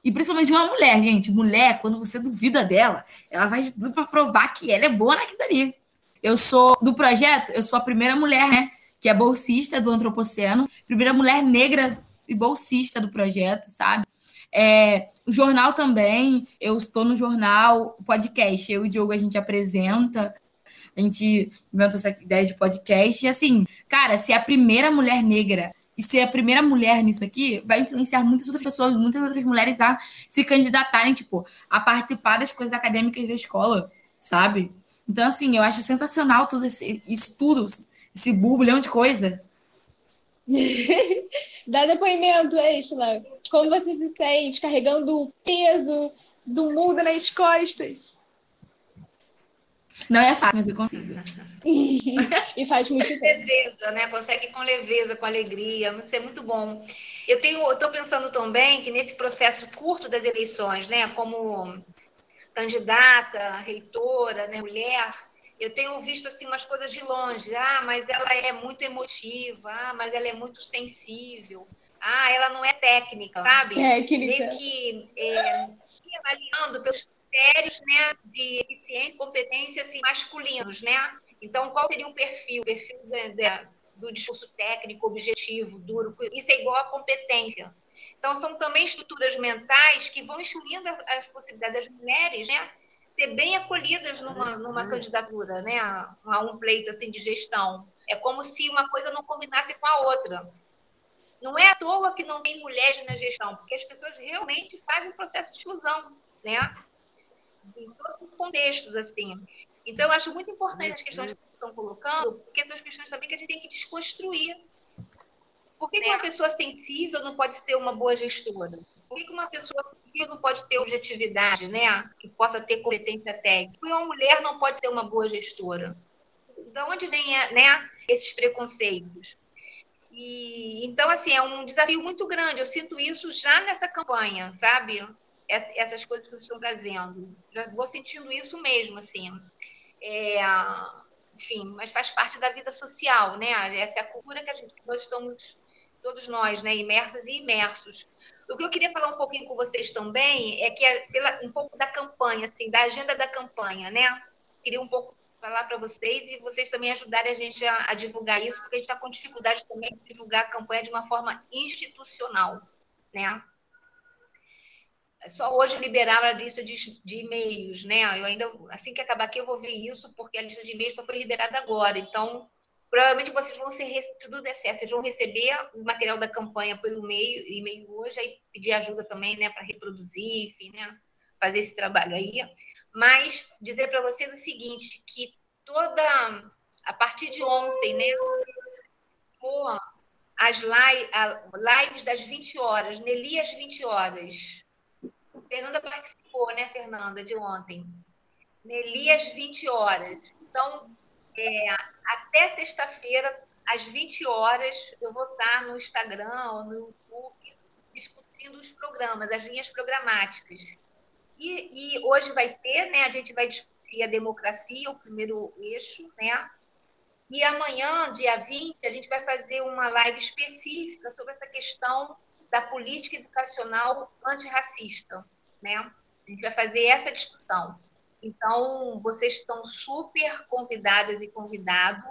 E principalmente de uma mulher, gente. Mulher, quando você duvida dela, ela vai tudo para provar que ela é boa naquilo ali. Eu sou do projeto, eu sou a primeira mulher, né? Que é bolsista do Antropoceno, primeira mulher negra e bolsista do projeto, sabe? É, o jornal também, eu estou no jornal, podcast, eu e o Diogo a gente apresenta, a gente inventou essa ideia de podcast, e assim, cara, se é a primeira mulher negra e ser a primeira mulher nisso aqui vai influenciar muitas outras pessoas, muitas outras mulheres a se candidatarem, tipo, a participar das coisas acadêmicas da escola, sabe? Então, assim, eu acho sensacional tudo esse, isso tudo, esse burbulhão de coisa. *laughs* Dá depoimento, Estela. Como você se sente carregando o peso do mundo nas costas. Não é fácil, mas eu consigo. e faz muito bem. Leveza, né? Consegue com leveza, com alegria. Isso é muito bom. Eu tenho, estou pensando também que nesse processo curto das eleições, né, como candidata, reitora, né, mulher, eu tenho visto assim umas coisas de longe. Ah, mas ela é muito emotiva. Ah, mas ela é muito sensível. Ah, ela não é técnica, sabe? Técnica. Meio que é, avaliando pelos critérios né, de eficiência e competência assim, masculinos, né? Então, qual seria o perfil? O perfil de, de, do discurso técnico, objetivo, duro. Isso é igual à competência. Então, são também estruturas mentais que vão excluindo as possibilidades das mulheres, né? Ser bem acolhidas numa, numa candidatura, né? A um pleito assim, de gestão. É como se uma coisa não combinasse com a outra. Não é à toa que não tem mulheres na gestão, porque as pessoas realmente fazem processo de exclusão, né? Em todos os contextos, assim. Então, eu acho muito importante as questões que estão colocando, porque são as questões também que a gente tem que desconstruir. Por que, que uma pessoa sensível não pode ser uma boa gestora? Por que, que uma pessoa sensível não pode ter objetividade, né? Que possa ter competência técnica? Por que uma mulher não pode ser uma boa gestora? De onde vem né, esses preconceitos? E, então, assim, é um desafio muito grande. Eu sinto isso já nessa campanha, sabe? Essas coisas que vocês estão trazendo. Já vou sentindo isso mesmo, assim. É, enfim, mas faz parte da vida social, né? Essa é a cultura que, gente, que nós estamos, todos nós, né, imersas e imersos. O que eu queria falar um pouquinho com vocês também é que é pela, um pouco da campanha, assim, da agenda da campanha, né? Queria um pouco falar para vocês e vocês também ajudarem a gente a, a divulgar isso, porque a gente está com dificuldade também de divulgar a campanha de uma forma institucional, né? Só hoje liberaram a lista de, de e-mails, né? Eu ainda, assim que acabar aqui, eu vou ver isso, porque a lista de e-mails só foi liberada agora. Então, provavelmente vocês vão ser, se tudo der certo, vocês vão receber o material da campanha pelo e-mail, e-mail hoje, aí pedir ajuda também, né, para reproduzir, enfim, né? Fazer esse trabalho aí. Mas dizer para vocês o seguinte, que toda a partir de ontem, né, as lives das 20 horas, Nelly às 20 horas. Fernanda participou, né, Fernanda, de ontem. Nelly às 20 horas. Então, é, até sexta-feira, às 20 horas, eu vou estar no Instagram ou no YouTube discutindo os programas, as linhas programáticas. E, e, hoje vai ter, né? A gente vai discutir a democracia, o primeiro eixo, né? E amanhã, dia 20, a gente vai fazer uma live específica sobre essa questão da política educacional antirracista, né? A gente vai fazer essa discussão. Então, vocês estão super convidadas e convidados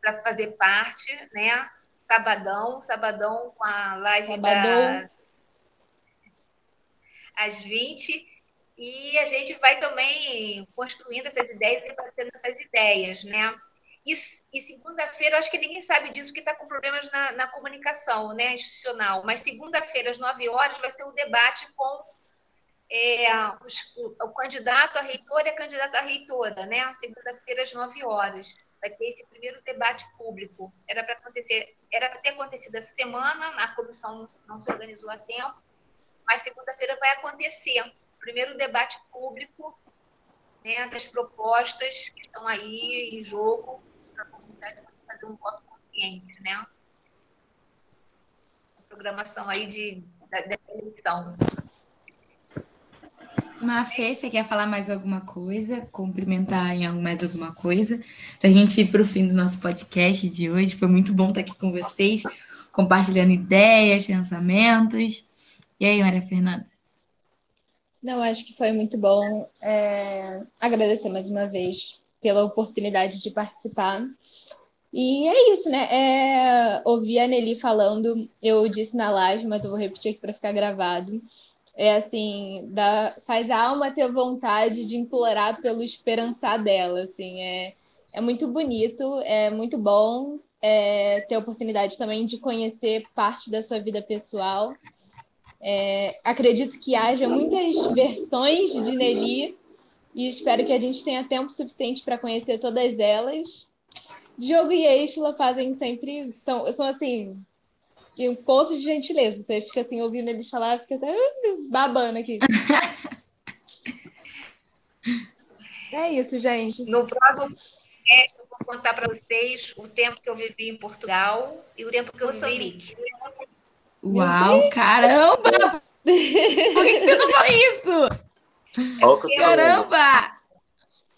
para fazer parte, né? Sabadão, sabadão com a live sabadão. da às 20 e a gente vai também construindo essas ideias e debatendo essas ideias, né? E, e segunda-feira, acho que ninguém sabe disso, porque está com problemas na, na, comunicação né, institucional. Mas segunda-feira, às 9 horas, vai ser o debate com é, os, o, o, candidato a reitor e a candidata a reitora, né? Segunda-feira, às 9 horas. Vai ter esse primeiro debate público. Era para acontecer, era para ter acontecido essa semana, a comissão não se organizou a tempo, mas segunda-feira vai acontecer primeiro debate público né, das propostas que estão aí em jogo para a comunidade fazer um voto consciente, né? A programação aí de, da, da eleição. Mafê, você quer falar mais alguma coisa? Cumprimentar em mais alguma coisa? Para a gente ir para o fim do nosso podcast de hoje. Foi muito bom estar aqui com vocês, compartilhando ideias, pensamentos. E aí, Maria Fernanda? Não, acho que foi muito bom. É, agradecer mais uma vez pela oportunidade de participar. E é isso, né? É, ouvi a Nelly falando, eu disse na live, mas eu vou repetir aqui para ficar gravado. É assim, dá, faz a alma ter vontade de implorar pelo esperançar dela, assim, é, é muito bonito, é muito bom é, ter a oportunidade também de conhecer parte da sua vida pessoal é, acredito que haja muitas versões de Nelly e espero que a gente tenha tempo suficiente para conhecer todas elas. Diogo e Estela fazem sempre. São, são assim. Um poço de gentileza. Você fica assim ouvindo eles falar, fica até babando aqui. *laughs* É isso, gente. No próximo podcast, eu vou contar para vocês o tempo que eu vivi em Portugal e o tempo que eu vivi. Uau, caramba! *laughs* Por que você não falou isso? Caramba!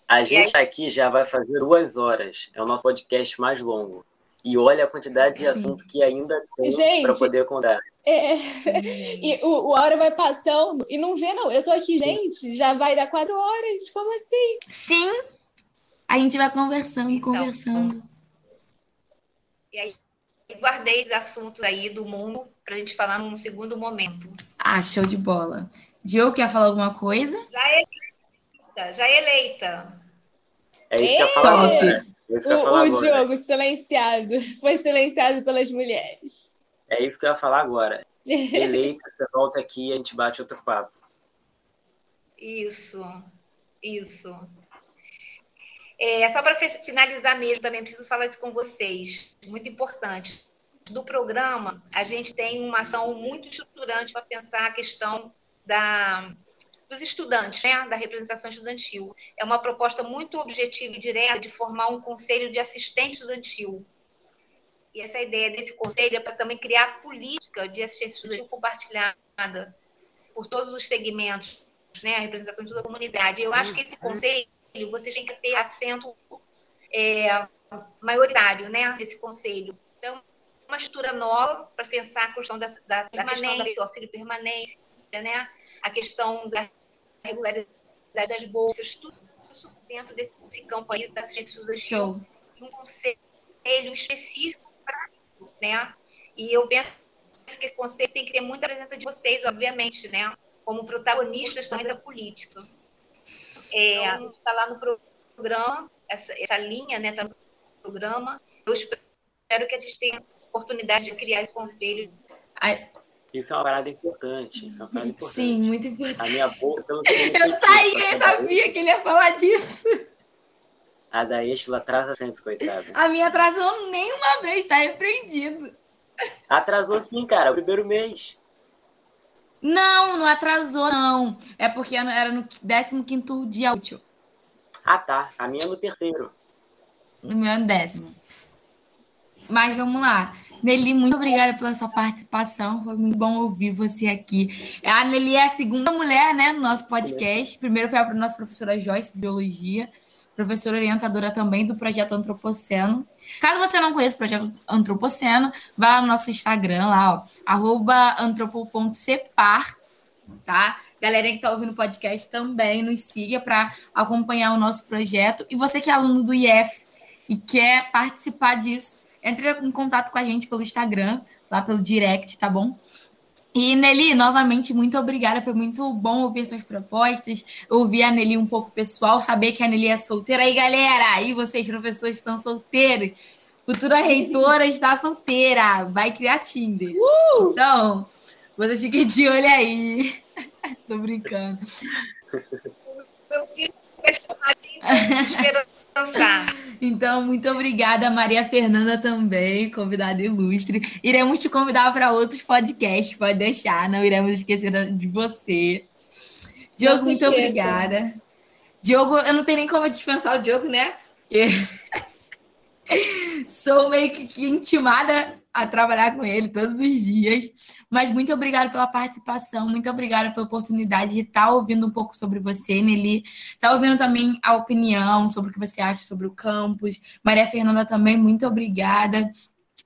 A gente aqui já vai fazer duas horas. É o nosso podcast mais longo. E olha a quantidade de Sim. assunto que ainda tem para poder contar. É, e o, o hora vai passando e não vê, não. Eu tô aqui, gente, já vai dar quatro horas. Como assim? Sim! A gente vai conversando, Então. conversando. E aí, guardei esses assuntos aí do mundo para a gente falar num segundo momento. Ah, show de bola. Diogo, quer falar alguma coisa? Já eleita, já eleita. É isso que eu falar Top. agora. É falar O, o. Diogo silenciado. Foi silenciado pelas mulheres. É isso que eu ia falar agora. *laughs* Eleita, você volta aqui e a gente bate outro papo. Isso, isso. É, só para finalizar mesmo, também preciso falar isso com vocês, muito importante. Do programa, a gente tem uma ação muito estruturante para pensar a questão da, dos estudantes, né, da representação estudantil. É uma proposta muito objetiva e direta de formar um conselho de assistente estudantil. E essa ideia desse conselho é para também criar política de assistência estudantil compartilhada por todos os segmentos, né, a representação de toda a comunidade. Eu acho que esse conselho, vocês têm que ter assento é, maioritário, né, nesse conselho. Então, uma estrutura nova para pensar a questão da, da, da questão da auxílio permanência, né, a questão da regularidade das bolsas, tudo isso dentro desse campo aí da assistência estudantil. Show. Um conselho específico para isso, né? E eu penso que esse conselho tem que ter muita presença de vocês, obviamente, né? Como protagonistas também da política. É, está lá no programa, essa, essa linha, né? Está no programa. Eu espero que a gente tenha oportunidade de criar esse conselho. Isso é uma parada importante. Isso é uma parada importante. sim, muito importante. A minha bolsa, eu não Eu saí, eu sabia que ele ia falar disso. A da Estela atrasa sempre, coitada. A minha atrasou nenhuma vez, tá repreendido. Atrasou sim, cara, o primeiro mês. Não, não atrasou, não. É porque era no 15 dia útil. Ah, tá. A minha é no terceiro. No meu é no décimo. Mas vamos lá. Nelly, muito obrigada pela sua participação. Foi muito bom ouvir você aqui. A Nelly é a segunda mulher, né, no nosso podcast. Primeiro foi a nossa professora Joyce, de Biologia. Professora orientadora também do Projeto Antropoceno. Caso você não conheça o Projeto Antropoceno, vá no nosso Instagram, lá, ó, antropo.cepar, tá? Galera que está ouvindo o podcast também nos siga para acompanhar o nosso projeto. E você que é aluno do IF e quer participar disso, entre em contato com a gente pelo Instagram, lá pelo direct, tá bom? E Nelly, novamente, muito obrigada. Foi muito bom ouvir suas propostas, ouvir a Nelly um pouco pessoal, saber que a Nelly é solteira. Aí, galera, aí vocês, professores, estão solteiros. Futura reitora está solteira, vai criar Tinder. Então, vocês fiquem de olho aí. *laughs* Tô brincando. Meu filho de esperançar. Então, muito obrigada, Maria Fernanda também, convidada ilustre. Iremos te convidar para outros podcasts, pode deixar, não iremos esquecer de você. Diogo, muito esqueça. obrigada. Diogo, eu não tenho nem como dispensar o Diogo, né? Porque *laughs* sou meio que intimada a trabalhar com ele todos os dias. Mas muito obrigada pela participação, muito obrigada pela oportunidade de estar ouvindo um pouco sobre você, Nelly. Tá ouvindo também a opinião sobre o que você acha sobre o campus. Maria Fernanda também, muito obrigada.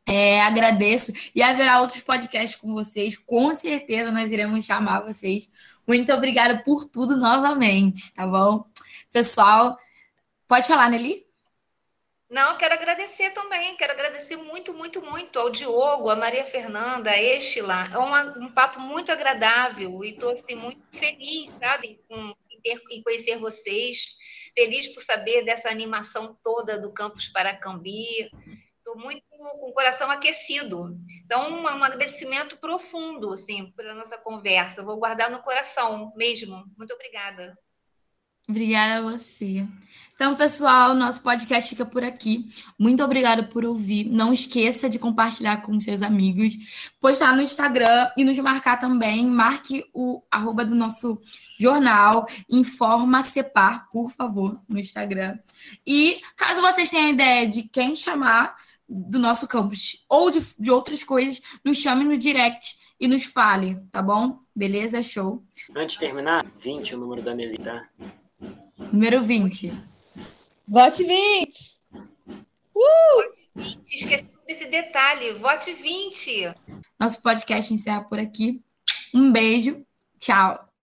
É, agradeço. E haverá outros podcasts com vocês. Com certeza nós iremos chamar vocês. Muito obrigada por tudo novamente, tá bom? Pessoal, pode falar, Nelly? Não, quero agradecer também, quero agradecer muito, muito, muito ao Diogo, a Maria Fernanda, a Estila. É uma- um papo muito agradável e estou assim, muito feliz, sabe, com, em, ter- em conhecer vocês. Feliz por saber dessa animação toda do Campus Paracambi. Estou muito com o coração aquecido. Então, um, um agradecimento profundo assim, pela nossa conversa. Vou guardar no coração mesmo. Muito obrigada. Obrigada a você. Então, pessoal, nosso podcast fica por aqui. Muito obrigada por ouvir. Não esqueça de compartilhar com seus amigos, postar no Instagram e nos marcar também. Marque o arroba do nosso jornal, Informa Separ, por favor, no Instagram. E caso vocês tenham ideia de quem chamar do nosso campus ou de, de outras coisas, nos chame no direct e nos fale, tá bom? Beleza? Show. Antes de terminar, 20 o número da Nelly, tá? Número 20. Vote 20! Uh! Vote 20, esqueci desse detalhe. Vote 20. Nosso podcast encerra por aqui. Um beijo. Tchau.